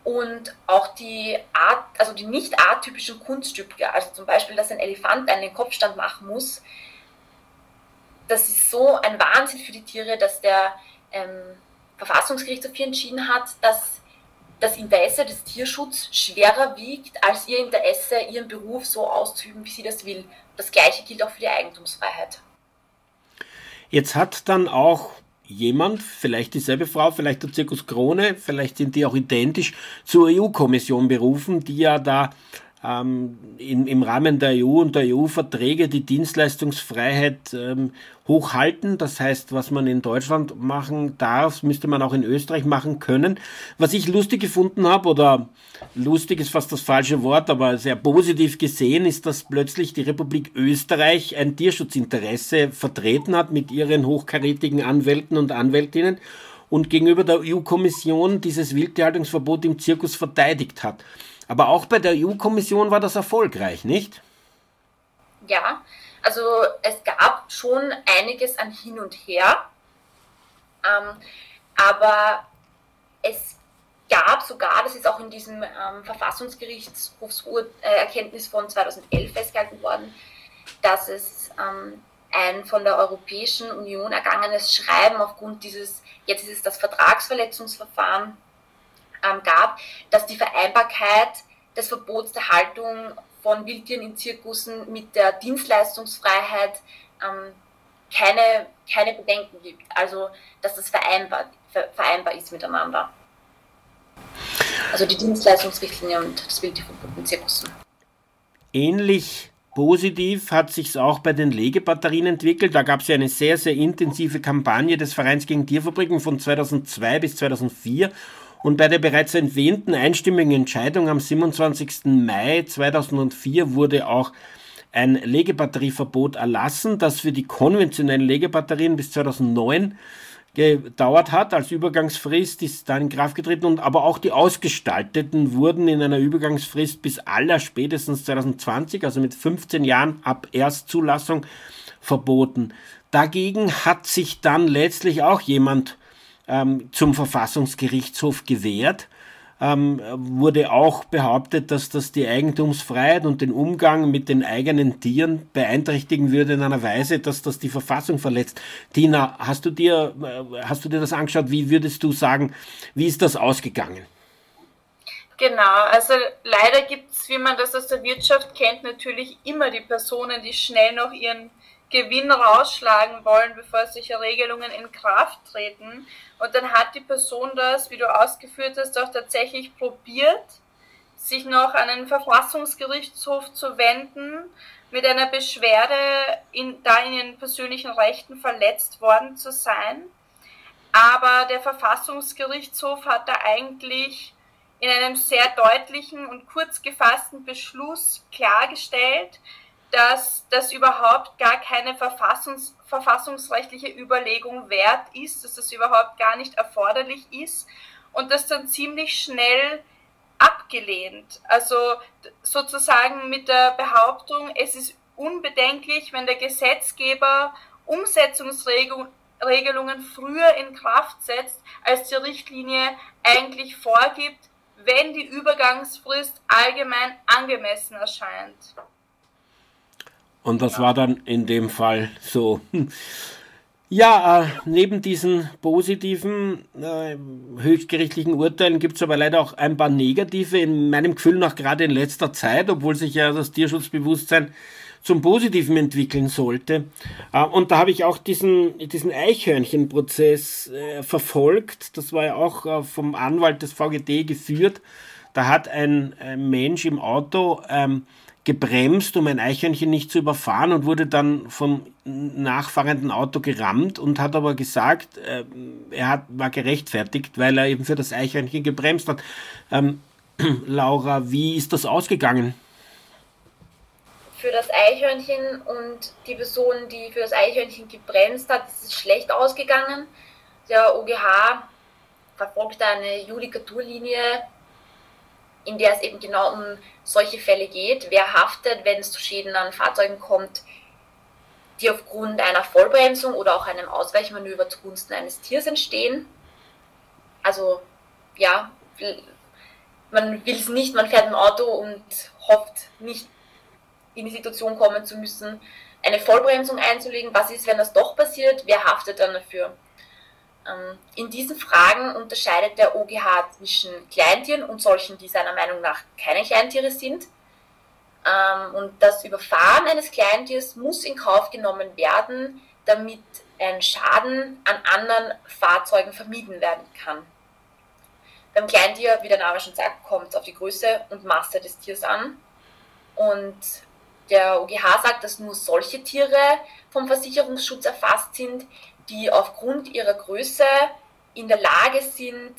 Und auch die Art, also die nicht atypischen Kunststücke, also zum Beispiel, dass ein Elefant einen Kopfstand machen muss, das ist so ein Wahnsinn für die Tiere, dass der ähm, Verfassungsgerichtshof hier entschieden hat, dass das Interesse des Tierschutzes schwerer wiegt, als ihr Interesse, ihren Beruf so auszuüben, wie sie das will. Das gleiche gilt auch für die Eigentumsfreiheit. Jetzt hat dann auch jemand, vielleicht dieselbe Frau, vielleicht der Zirkus Krone, vielleicht sind die auch identisch, zur EU-Kommission berufen, die ja da ähm, in, im Rahmen der EU und der EU-Verträge die Dienstleistungsfreiheit ähm, hochhalten. Das heißt, was man in Deutschland machen darf, müsste man auch in Österreich machen können. Was ich lustig gefunden habe, oder lustig ist fast das falsche Wort, aber sehr positiv gesehen, ist, dass plötzlich die Republik Österreich ein Tierschutzinteresse vertreten hat mit ihren hochkarätigen Anwälten und Anwältinnen und gegenüber der EU-Kommission dieses Wildtierhaltungsverbot im Zirkus verteidigt hat. Aber auch bei der EU-Kommission war das erfolgreich, nicht? Ja, also es gab schon einiges an Hin und Her, ähm, aber es gab sogar, das ist auch in diesem ähm, Verfassungsgerichtshofserkenntnis von 2011 festgehalten worden, dass es ähm, ein von der Europäischen Union ergangenes Schreiben aufgrund dieses, jetzt ist es das Vertragsverletzungsverfahren, ähm, gab, dass die Vereinbarkeit des Verbots der Haltung von Wildtieren in Zirkussen mit der Dienstleistungsfreiheit ähm, keine, keine Bedenken gibt. Also, dass das vereinbar, vereinbar ist miteinander. Also die Dienstleistungsrichtlinie und das Wildtierverbot in Zirkussen. Ähnlich positiv hat sich auch bei den Legebatterien entwickelt. Da gab es ja eine sehr, sehr intensive Kampagne des Vereins gegen Tierfabriken von 2002 bis 2004 und bei der bereits erwähnten einstimmigen Entscheidung am 27. Mai 2004 wurde auch ein Legebatterieverbot erlassen, das für die konventionellen Legebatterien bis 2009 gedauert hat als Übergangsfrist, ist dann in Kraft getreten und aber auch die ausgestalteten wurden in einer Übergangsfrist bis aller spätestens 2020, also mit 15 Jahren ab Erstzulassung verboten. Dagegen hat sich dann letztlich auch jemand ähm, zum Verfassungsgerichtshof gewährt. Ähm, wurde auch behauptet, dass das die Eigentumsfreiheit und den Umgang mit den eigenen Tieren beeinträchtigen würde in einer Weise, dass das die Verfassung verletzt. Tina, hast du dir, äh, hast du dir das angeschaut? Wie würdest du sagen, wie ist das ausgegangen? Genau, also leider gibt es, wie man das aus der Wirtschaft kennt, natürlich immer die Personen, die schnell noch ihren Gewinn rausschlagen wollen, bevor solche Regelungen in Kraft treten. Und dann hat die Person das, wie du ausgeführt hast, auch tatsächlich probiert, sich noch an den Verfassungsgerichtshof zu wenden mit einer Beschwerde, in, da in ihren persönlichen Rechten verletzt worden zu sein. Aber der Verfassungsgerichtshof hat da eigentlich in einem sehr deutlichen und kurz gefassten Beschluss klargestellt, dass das überhaupt gar keine Verfassungs verfassungsrechtliche Überlegung wert ist, dass das überhaupt gar nicht erforderlich ist und das dann ziemlich schnell abgelehnt. Also sozusagen mit der Behauptung, es ist unbedenklich, wenn der Gesetzgeber Umsetzungsregelungen früher in Kraft setzt, als die Richtlinie eigentlich vorgibt, wenn die Übergangsfrist allgemein angemessen erscheint. Und das war dann in dem Fall so. Ja, äh, neben diesen positiven äh, höchstgerichtlichen Urteilen gibt es aber leider auch ein paar negative, in meinem Gefühl nach gerade in letzter Zeit, obwohl sich ja das Tierschutzbewusstsein zum Positiven entwickeln sollte. Äh, und da habe ich auch diesen, diesen Eichhörnchenprozess äh, verfolgt. Das war ja auch äh, vom Anwalt des VGD geführt. Da hat ein, ein Mensch im Auto ähm, gebremst, um ein Eichhörnchen nicht zu überfahren und wurde dann vom nachfahrenden Auto gerammt und hat aber gesagt, äh, er hat, war gerechtfertigt, weil er eben für das Eichhörnchen gebremst hat. Ähm, Laura, wie ist das ausgegangen? Für das Eichhörnchen und die Person, die für das Eichhörnchen gebremst hat, ist es schlecht ausgegangen. Der OGH verfolgt eine Judikaturlinie in der es eben genau um solche Fälle geht. Wer haftet, wenn es zu Schäden an Fahrzeugen kommt, die aufgrund einer Vollbremsung oder auch einem Ausweichmanöver zugunsten eines Tiers entstehen. Also ja, man will es nicht, man fährt im Auto und hofft nicht in die Situation kommen zu müssen, eine Vollbremsung einzulegen. Was ist, wenn das doch passiert? Wer haftet dann dafür? Ähm, in diesen Fragen unterscheidet der OGH zwischen Kleintieren und solchen, die seiner Meinung nach keine Kleintiere sind. Ähm, und das Überfahren eines Kleintiers muss in Kauf genommen werden, damit ein Schaden an anderen Fahrzeugen vermieden werden kann. Beim Kleintier, wie der Name schon sagt, kommt es auf die Größe und Masse des Tiers an. Und der OGH sagt, dass nur solche Tiere vom Versicherungsschutz erfasst sind, die aufgrund ihrer Größe in der Lage sind,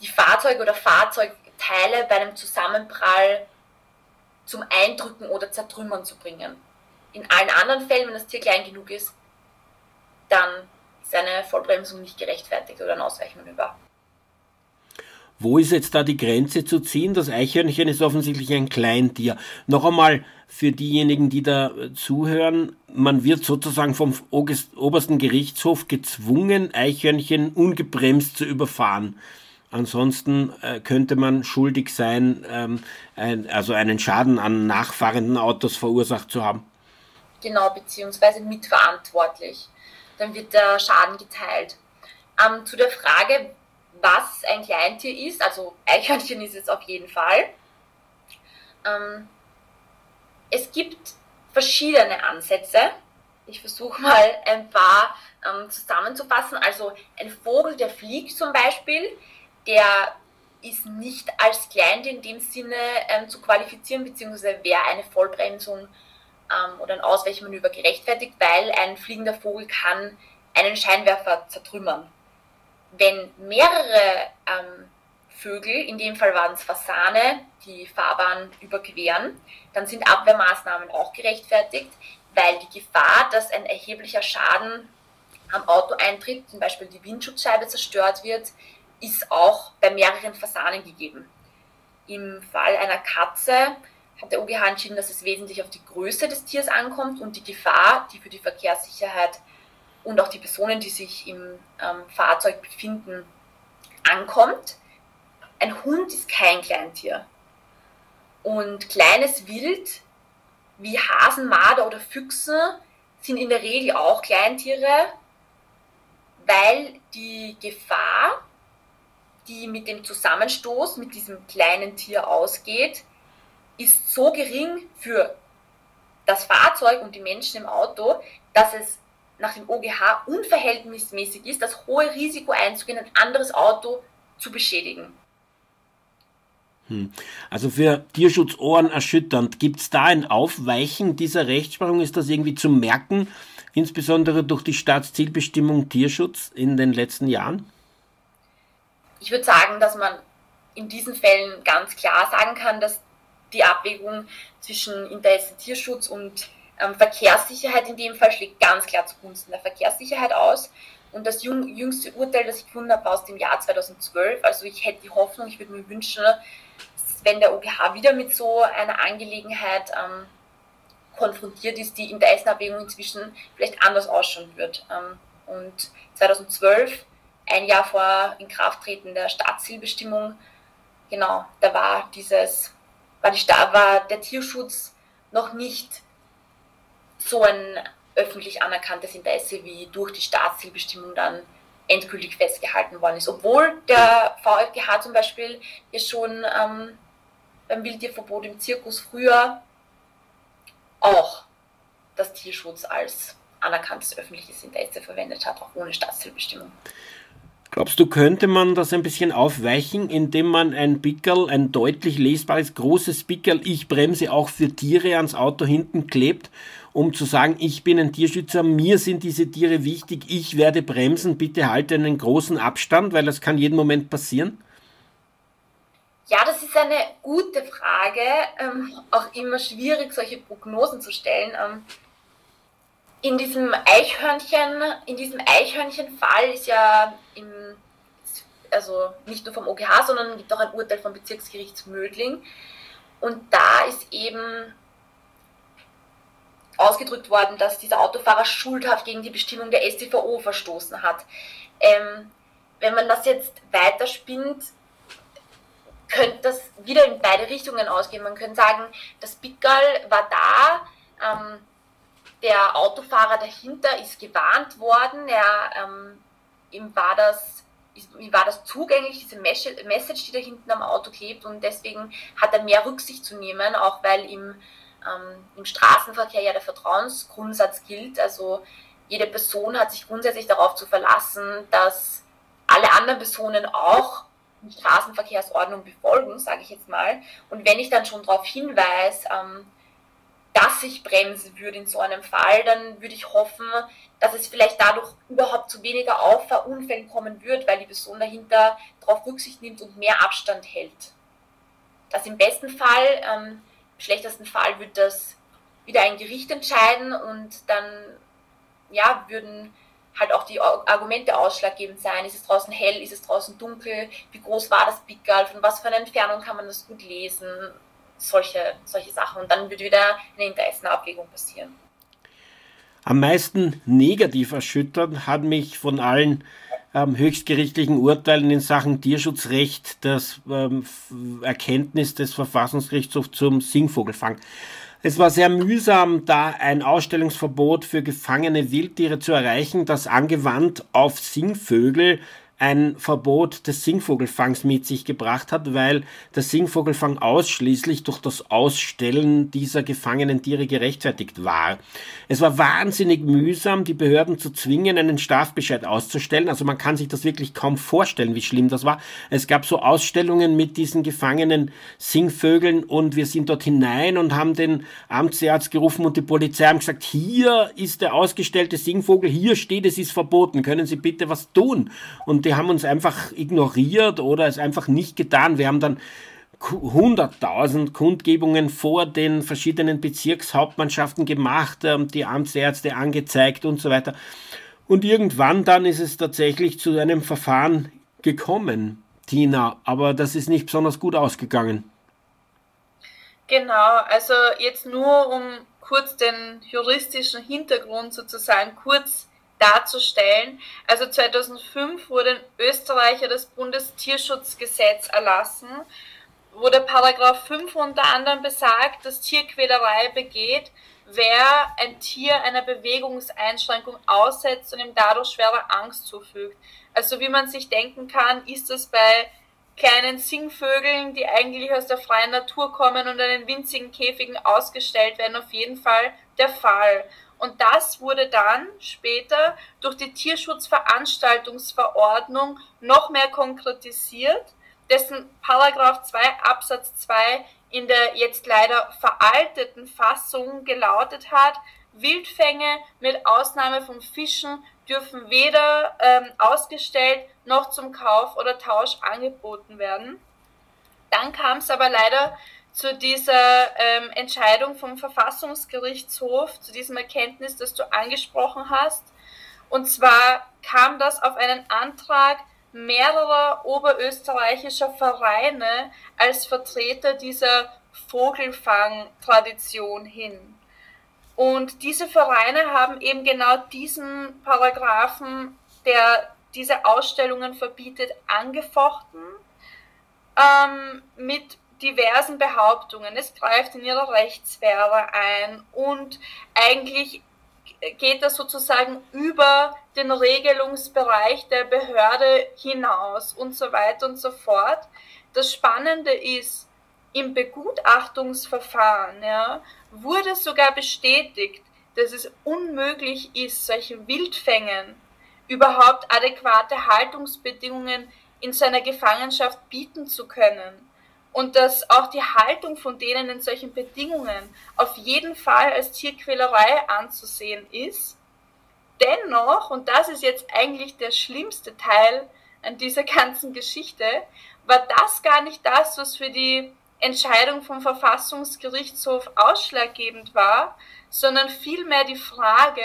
die Fahrzeuge oder Fahrzeugteile bei einem Zusammenprall zum Eindrücken oder Zertrümmern zu bringen. In allen anderen Fällen, wenn das Tier klein genug ist, dann ist eine Vollbremsung nicht gerechtfertigt oder ein Ausweichmanöver. Wo ist jetzt da die Grenze zu ziehen? Das Eichhörnchen ist offensichtlich ein Kleintier. Noch einmal für diejenigen, die da zuhören, man wird sozusagen vom obersten Gerichtshof gezwungen, Eichhörnchen ungebremst zu überfahren. Ansonsten äh, könnte man schuldig sein, ähm, ein, also einen Schaden an nachfahrenden Autos verursacht zu haben. Genau, beziehungsweise mitverantwortlich. Dann wird der Schaden geteilt. Ähm, zu der Frage, was ein Kleintier ist, also Eichhörnchen ist es auf jeden Fall. Ähm, es gibt verschiedene Ansätze. Ich versuche mal ein paar ähm, zusammenzufassen. Also ein Vogel, der fliegt zum Beispiel, der ist nicht als Kleintier in dem Sinne ähm, zu qualifizieren, beziehungsweise wäre eine Vollbremsung ähm, oder ein Ausweichmanöver gerechtfertigt, weil ein fliegender Vogel kann einen Scheinwerfer zertrümmern. Wenn mehrere ähm, Vögel, in dem Fall waren es Fasane, die Fahrbahn überqueren, dann sind Abwehrmaßnahmen auch gerechtfertigt, weil die Gefahr, dass ein erheblicher Schaden am Auto eintritt, zum Beispiel die Windschutzscheibe zerstört wird, ist auch bei mehreren Fasanen gegeben. Im Fall einer Katze hat der OGH entschieden, dass es wesentlich auf die Größe des Tiers ankommt und die Gefahr, die für die Verkehrssicherheit und auch die Personen, die sich im ähm, Fahrzeug befinden, ankommt. Ein Hund ist kein Kleintier. Und kleines Wild wie Hasen, Marder oder Füchse sind in der Regel auch Kleintiere, weil die Gefahr, die mit dem Zusammenstoß mit diesem kleinen Tier ausgeht, ist so gering für das Fahrzeug und die Menschen im Auto, dass es nach dem OGH unverhältnismäßig ist, das hohe Risiko einzugehen, ein anderes Auto zu beschädigen. Hm. Also für Tierschutzohren erschütternd. Gibt es da ein Aufweichen dieser Rechtsprechung? Ist das irgendwie zu merken, insbesondere durch die Staatszielbestimmung Tierschutz in den letzten Jahren? Ich würde sagen, dass man in diesen Fällen ganz klar sagen kann, dass die Abwägung zwischen Interesse Tierschutz und ähm, Verkehrssicherheit in dem Fall schlägt ganz klar zugunsten der Verkehrssicherheit aus. Und das jüngste Urteil, das ich gefunden habe, aus dem Jahr 2012, also ich hätte die Hoffnung, ich würde mir wünschen, wenn der OGH wieder mit so einer Angelegenheit ähm, konfrontiert ist, die in der Essenabwägung inzwischen vielleicht anders ausschauen wird. Ähm, und 2012, ein Jahr vor Inkrafttreten der Staatszielbestimmung, genau, da war dieses, war, die, war der Tierschutz noch nicht so ein öffentlich anerkanntes Interesse wie durch die Staatszielbestimmung dann endgültig festgehalten worden ist. Obwohl der VfGH zum Beispiel ja schon ähm, beim Wildtierverbot im Zirkus früher auch das Tierschutz als anerkanntes öffentliches Interesse verwendet hat, auch ohne Staatszielbestimmung. Glaubst du, könnte man das ein bisschen aufweichen, indem man ein Pickel, ein deutlich lesbares, großes Pickel, ich bremse auch für Tiere ans Auto hinten klebt, um zu sagen, ich bin ein Tierschützer, mir sind diese Tiere wichtig, ich werde bremsen, bitte halte einen großen Abstand, weil das kann jeden Moment passieren? Ja, das ist eine gute Frage. Ähm, auch immer schwierig, solche Prognosen zu stellen. Ähm, in diesem Eichhörnchen, in diesem Eichhörnchenfall ist ja im, also nicht nur vom OGH, sondern gibt auch ein Urteil vom Bezirksgericht Mödling. Und da ist eben ausgedrückt worden, dass dieser Autofahrer schuldhaft gegen die Bestimmung der StVO verstoßen hat. Ähm, wenn man das jetzt weiterspinnt, könnte das wieder in beide Richtungen ausgehen. Man könnte sagen, das Pickerl war da, ähm, der Autofahrer dahinter ist gewarnt worden, er, ähm, ihm, war das, ihm war das zugänglich, diese Message, die da hinten am Auto klebt und deswegen hat er mehr Rücksicht zu nehmen, auch weil im, ähm, im Straßenverkehr ja der Vertrauensgrundsatz gilt. Also jede Person hat sich grundsätzlich darauf zu verlassen, dass alle anderen Personen auch Straßenverkehrsordnung befolgen, sage ich jetzt mal. Und wenn ich dann schon darauf hinweise, ähm, dass ich bremsen würde in so einem Fall, dann würde ich hoffen, dass es vielleicht dadurch überhaupt zu weniger Auffahrunfällen kommen wird, weil die Person dahinter darauf Rücksicht nimmt und mehr Abstand hält. Das im besten Fall, ähm, im schlechtesten Fall wird das wieder ein Gericht entscheiden und dann ja, würden halt auch die Argumente ausschlaggebend sein. Ist es draußen hell, ist es draußen dunkel, wie groß war das Pickerl, von was für einer Entfernung kann man das gut lesen, solche, solche Sachen. Und dann wird wieder eine Interessenabwägung passieren. Am meisten negativ erschüttert hat mich von allen ähm, höchstgerichtlichen Urteilen in Sachen Tierschutzrecht das ähm, Erkenntnis des Verfassungsgerichtshofs zum Singvogelfang. Es war sehr mühsam, da ein Ausstellungsverbot für gefangene Wildtiere zu erreichen, das angewandt auf Singvögel ein Verbot des Singvogelfangs mit sich gebracht hat, weil der Singvogelfang ausschließlich durch das Ausstellen dieser gefangenen Tiere gerechtfertigt war. Es war wahnsinnig mühsam, die Behörden zu zwingen, einen Strafbescheid auszustellen. Also man kann sich das wirklich kaum vorstellen, wie schlimm das war. Es gab so Ausstellungen mit diesen gefangenen Singvögeln und wir sind dort hinein und haben den Amtsarzt gerufen und die Polizei haben gesagt, hier ist der ausgestellte Singvogel, hier steht, es ist verboten, können Sie bitte was tun? Und die haben uns einfach ignoriert oder es einfach nicht getan. Wir haben dann 100.000 Kundgebungen vor den verschiedenen Bezirkshauptmannschaften gemacht, ähm, die Amtsärzte angezeigt und so weiter. Und irgendwann dann ist es tatsächlich zu einem Verfahren gekommen, Tina, aber das ist nicht besonders gut ausgegangen. Genau, also jetzt nur um kurz den juristischen Hintergrund sozusagen kurz darzustellen. Also 2005 wurde in Österreich das Bundestierschutzgesetz erlassen, wo der Paragraph 5 unter anderem besagt, dass Tierquälerei begeht, wer ein Tier einer Bewegungseinschränkung aussetzt und ihm dadurch schwere Angst zufügt. Also wie man sich denken kann, ist das bei kleinen Singvögeln, die eigentlich aus der freien Natur kommen und in winzigen Käfigen ausgestellt werden, auf jeden Fall der Fall. Und das wurde dann später durch die Tierschutzveranstaltungsverordnung noch mehr konkretisiert, dessen Paragraph 2 Absatz 2 in der jetzt leider veralteten Fassung gelautet hat, Wildfänge mit Ausnahme von Fischen dürfen weder ähm, ausgestellt noch zum Kauf oder Tausch angeboten werden. Dann kam es aber leider zu dieser ähm, Entscheidung vom Verfassungsgerichtshof, zu diesem Erkenntnis, das du angesprochen hast. Und zwar kam das auf einen Antrag mehrerer oberösterreichischer Vereine als Vertreter dieser Vogelfang-Tradition hin. Und diese Vereine haben eben genau diesen Paragraphen, der diese Ausstellungen verbietet, angefochten ähm, mit diversen Behauptungen. Es greift in ihre Rechtssphäre ein und eigentlich geht das sozusagen über den Regelungsbereich der Behörde hinaus und so weiter und so fort. Das Spannende ist, im Begutachtungsverfahren ja, wurde sogar bestätigt, dass es unmöglich ist, solchen Wildfängen überhaupt adäquate Haltungsbedingungen in seiner Gefangenschaft bieten zu können und dass auch die Haltung von denen in solchen Bedingungen auf jeden Fall als Tierquälerei anzusehen ist. Dennoch, und das ist jetzt eigentlich der schlimmste Teil an dieser ganzen Geschichte, war das gar nicht das, was für die Entscheidung vom Verfassungsgerichtshof ausschlaggebend war, sondern vielmehr die Frage,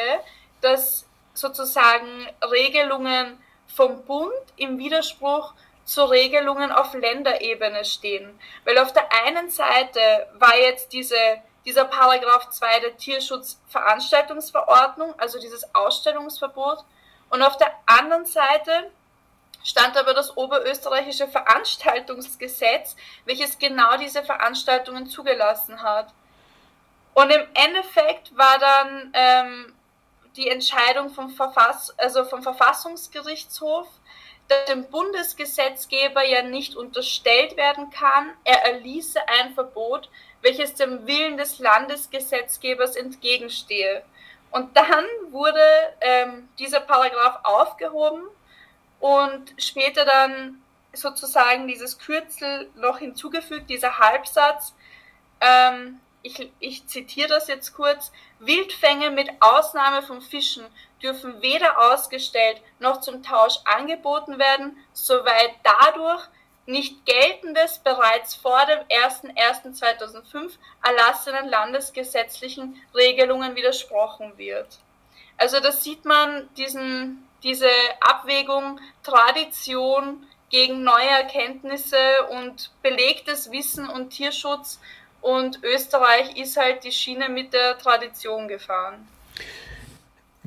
dass sozusagen Regelungen vom Bund im Widerspruch zu Regelungen auf Länderebene stehen. Weil auf der einen Seite war jetzt diese, dieser Paragraph 2 der Tierschutzveranstaltungsverordnung, also dieses Ausstellungsverbot, und auf der anderen Seite stand aber das oberösterreichische Veranstaltungsgesetz, welches genau diese Veranstaltungen zugelassen hat. Und im Endeffekt war dann ähm, die Entscheidung vom, Verfass also vom Verfassungsgerichtshof, dem Bundesgesetzgeber ja nicht unterstellt werden kann, er erließe ein Verbot, welches dem Willen des Landesgesetzgebers entgegenstehe. Und dann wurde ähm, dieser Paragraph aufgehoben und später dann sozusagen dieses Kürzel noch hinzugefügt, dieser Halbsatz. Ähm, ich, ich zitiere das jetzt kurz. Wildfänge mit Ausnahme von Fischen dürfen weder ausgestellt noch zum Tausch angeboten werden, soweit dadurch nicht geltendes bereits vor dem 01.01.2005 erlassenen landesgesetzlichen Regelungen widersprochen wird. Also da sieht man diesen, diese Abwägung Tradition gegen neue Erkenntnisse und belegtes Wissen und Tierschutz und Österreich ist halt die Schiene mit der Tradition gefahren.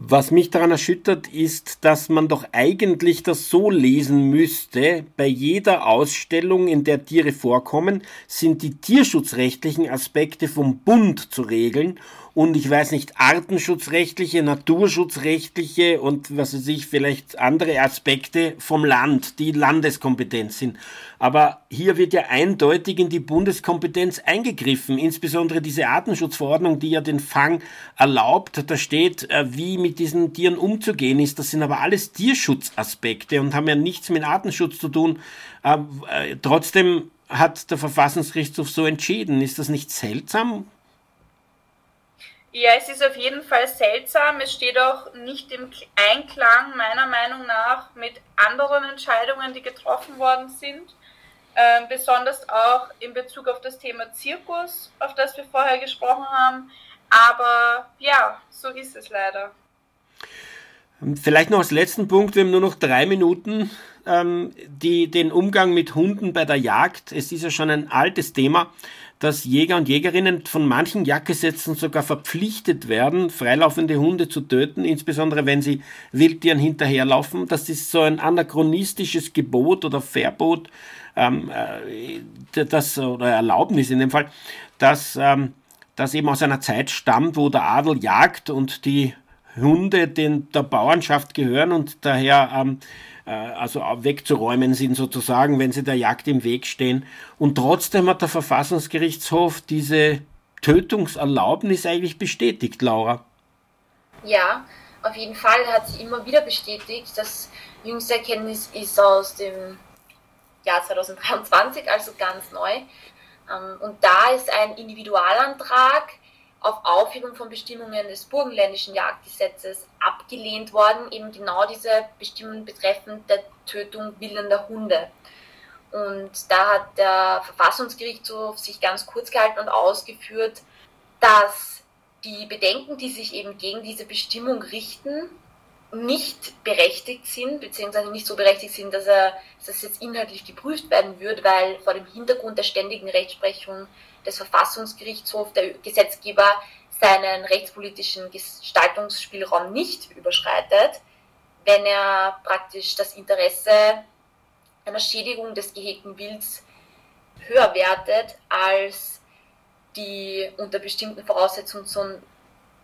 Was mich daran erschüttert, ist, dass man doch eigentlich das so lesen müsste, bei jeder Ausstellung, in der Tiere vorkommen, sind die tierschutzrechtlichen Aspekte vom Bund zu regeln und ich weiß nicht, artenschutzrechtliche, naturschutzrechtliche und was weiß ich, vielleicht andere Aspekte vom Land, die Landeskompetenz sind. Aber hier wird ja eindeutig in die Bundeskompetenz eingegriffen, insbesondere diese Artenschutzverordnung, die ja den Fang erlaubt. Da steht, äh, wie mit diesen Tieren umzugehen ist. Das sind aber alles Tierschutzaspekte und haben ja nichts mit Artenschutz zu tun. Äh, trotzdem hat der Verfassungsgerichtshof so entschieden. Ist das nicht seltsam? Ja, es ist auf jeden Fall seltsam. Es steht auch nicht im Einklang meiner Meinung nach mit anderen Entscheidungen, die getroffen worden sind. Ähm, besonders auch in Bezug auf das Thema Zirkus, auf das wir vorher gesprochen haben. Aber ja, so ist es leider. Vielleicht noch als letzten Punkt, wir haben nur noch drei Minuten, ähm, die, den Umgang mit Hunden bei der Jagd. Es ist ja schon ein altes Thema dass Jäger und Jägerinnen von manchen Jagdgesetzen sogar verpflichtet werden, freilaufende Hunde zu töten, insbesondere wenn sie Wildtieren hinterherlaufen. Das ist so ein anachronistisches Gebot oder Verbot, ähm, äh, das, oder Erlaubnis in dem Fall, dass ähm, das eben aus einer Zeit stammt, wo der Adel jagt und die Hunde den, der Bauernschaft gehören und daher ähm, äh, also wegzuräumen sind sozusagen, wenn sie der Jagd im Weg stehen. Und trotzdem hat der Verfassungsgerichtshof diese Tötungserlaubnis eigentlich bestätigt, Laura. Ja, auf jeden Fall hat sie immer wieder bestätigt. Das jüngste Erkenntnis ist aus dem Jahr 2023, also ganz neu. Ähm, und da ist ein Individualantrag auf Aufhebung von Bestimmungen des burgenländischen Jagdgesetzes abgelehnt worden, eben genau diese Bestimmungen betreffend der Tötung wildender Hunde. Und da hat der Verfassungsgerichtshof sich ganz kurz gehalten und ausgeführt, dass die Bedenken, die sich eben gegen diese Bestimmung richten, nicht berechtigt sind, beziehungsweise nicht so berechtigt sind, dass, er, dass das jetzt inhaltlich geprüft werden wird, weil vor dem Hintergrund der ständigen Rechtsprechung des Verfassungsgerichtshofs der Gesetzgeber seinen rechtspolitischen Gestaltungsspielraum nicht überschreitet, wenn er praktisch das Interesse einer Schädigung des gehegten Wilds höher wertet als die unter bestimmten Voraussetzungen zur,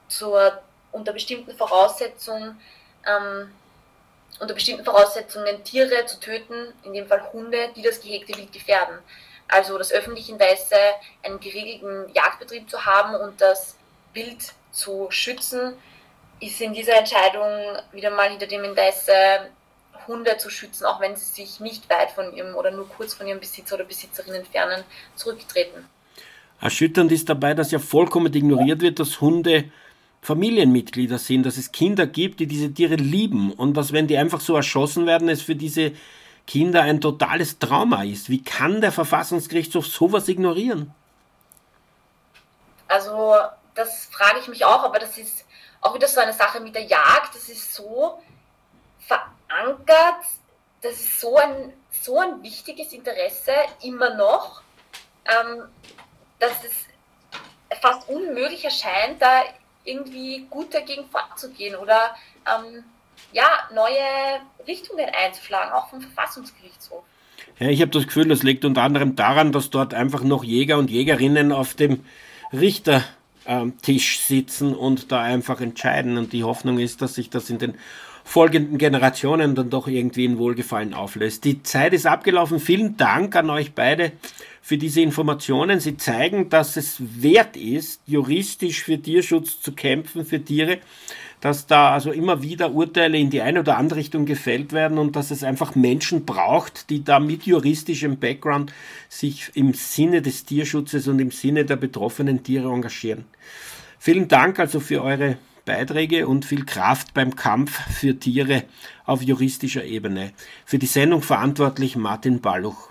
zur unter bestimmten Voraussetzungen ähm, unter bestimmten Voraussetzungen Tiere zu töten, in dem Fall Hunde, die das gehegte Wild gefährden also das öffentliche Interesse, einen geregelten Jagdbetrieb zu haben und das Wild zu schützen, ist in dieser Entscheidung wieder mal hinter dem Interesse, Hunde zu schützen, auch wenn sie sich nicht weit von ihrem oder nur kurz von ihrem Besitzer oder Besitzerin entfernen, zurücktreten. Erschütternd ist dabei, dass ja vollkommen ignoriert wird, dass Hunde Familienmitglieder sind, dass es Kinder gibt, die diese Tiere lieben und dass, wenn die einfach so erschossen werden, es für diese Kinder ein totales Trauma ist. Wie kann der Verfassungsgerichtshof sowas ignorieren? Also, das frage ich mich auch, aber das ist auch wieder so eine Sache mit der Jagd. Das ist so verankert, das ist so ein so ein wichtiges Interesse immer noch, ähm, dass es fast unmöglich erscheint, da irgendwie gut dagegen vorzugehen oder ähm, ja, neue Richtungen einzuschlagen, auch vom Verfassungsgerichtshof. Ja, ich habe das Gefühl, das liegt unter anderem daran, dass dort einfach noch Jäger und Jägerinnen auf dem Richtertisch sitzen und da einfach entscheiden. Und die Hoffnung ist, dass sich das in den folgenden Generationen dann doch irgendwie in Wohlgefallen auflöst. Die Zeit ist abgelaufen. Vielen Dank an euch beide für diese Informationen. Sie zeigen, dass es wert ist, juristisch für Tierschutz zu kämpfen, für Tiere, dass da also immer wieder Urteile in die eine oder andere Richtung gefällt werden und dass es einfach Menschen braucht, die da mit juristischem Background sich im Sinne des Tierschutzes und im Sinne der betroffenen Tiere engagieren. Vielen Dank also für eure Beiträge und viel Kraft beim Kampf für Tiere auf juristischer Ebene. Für die Sendung verantwortlich Martin Balluch.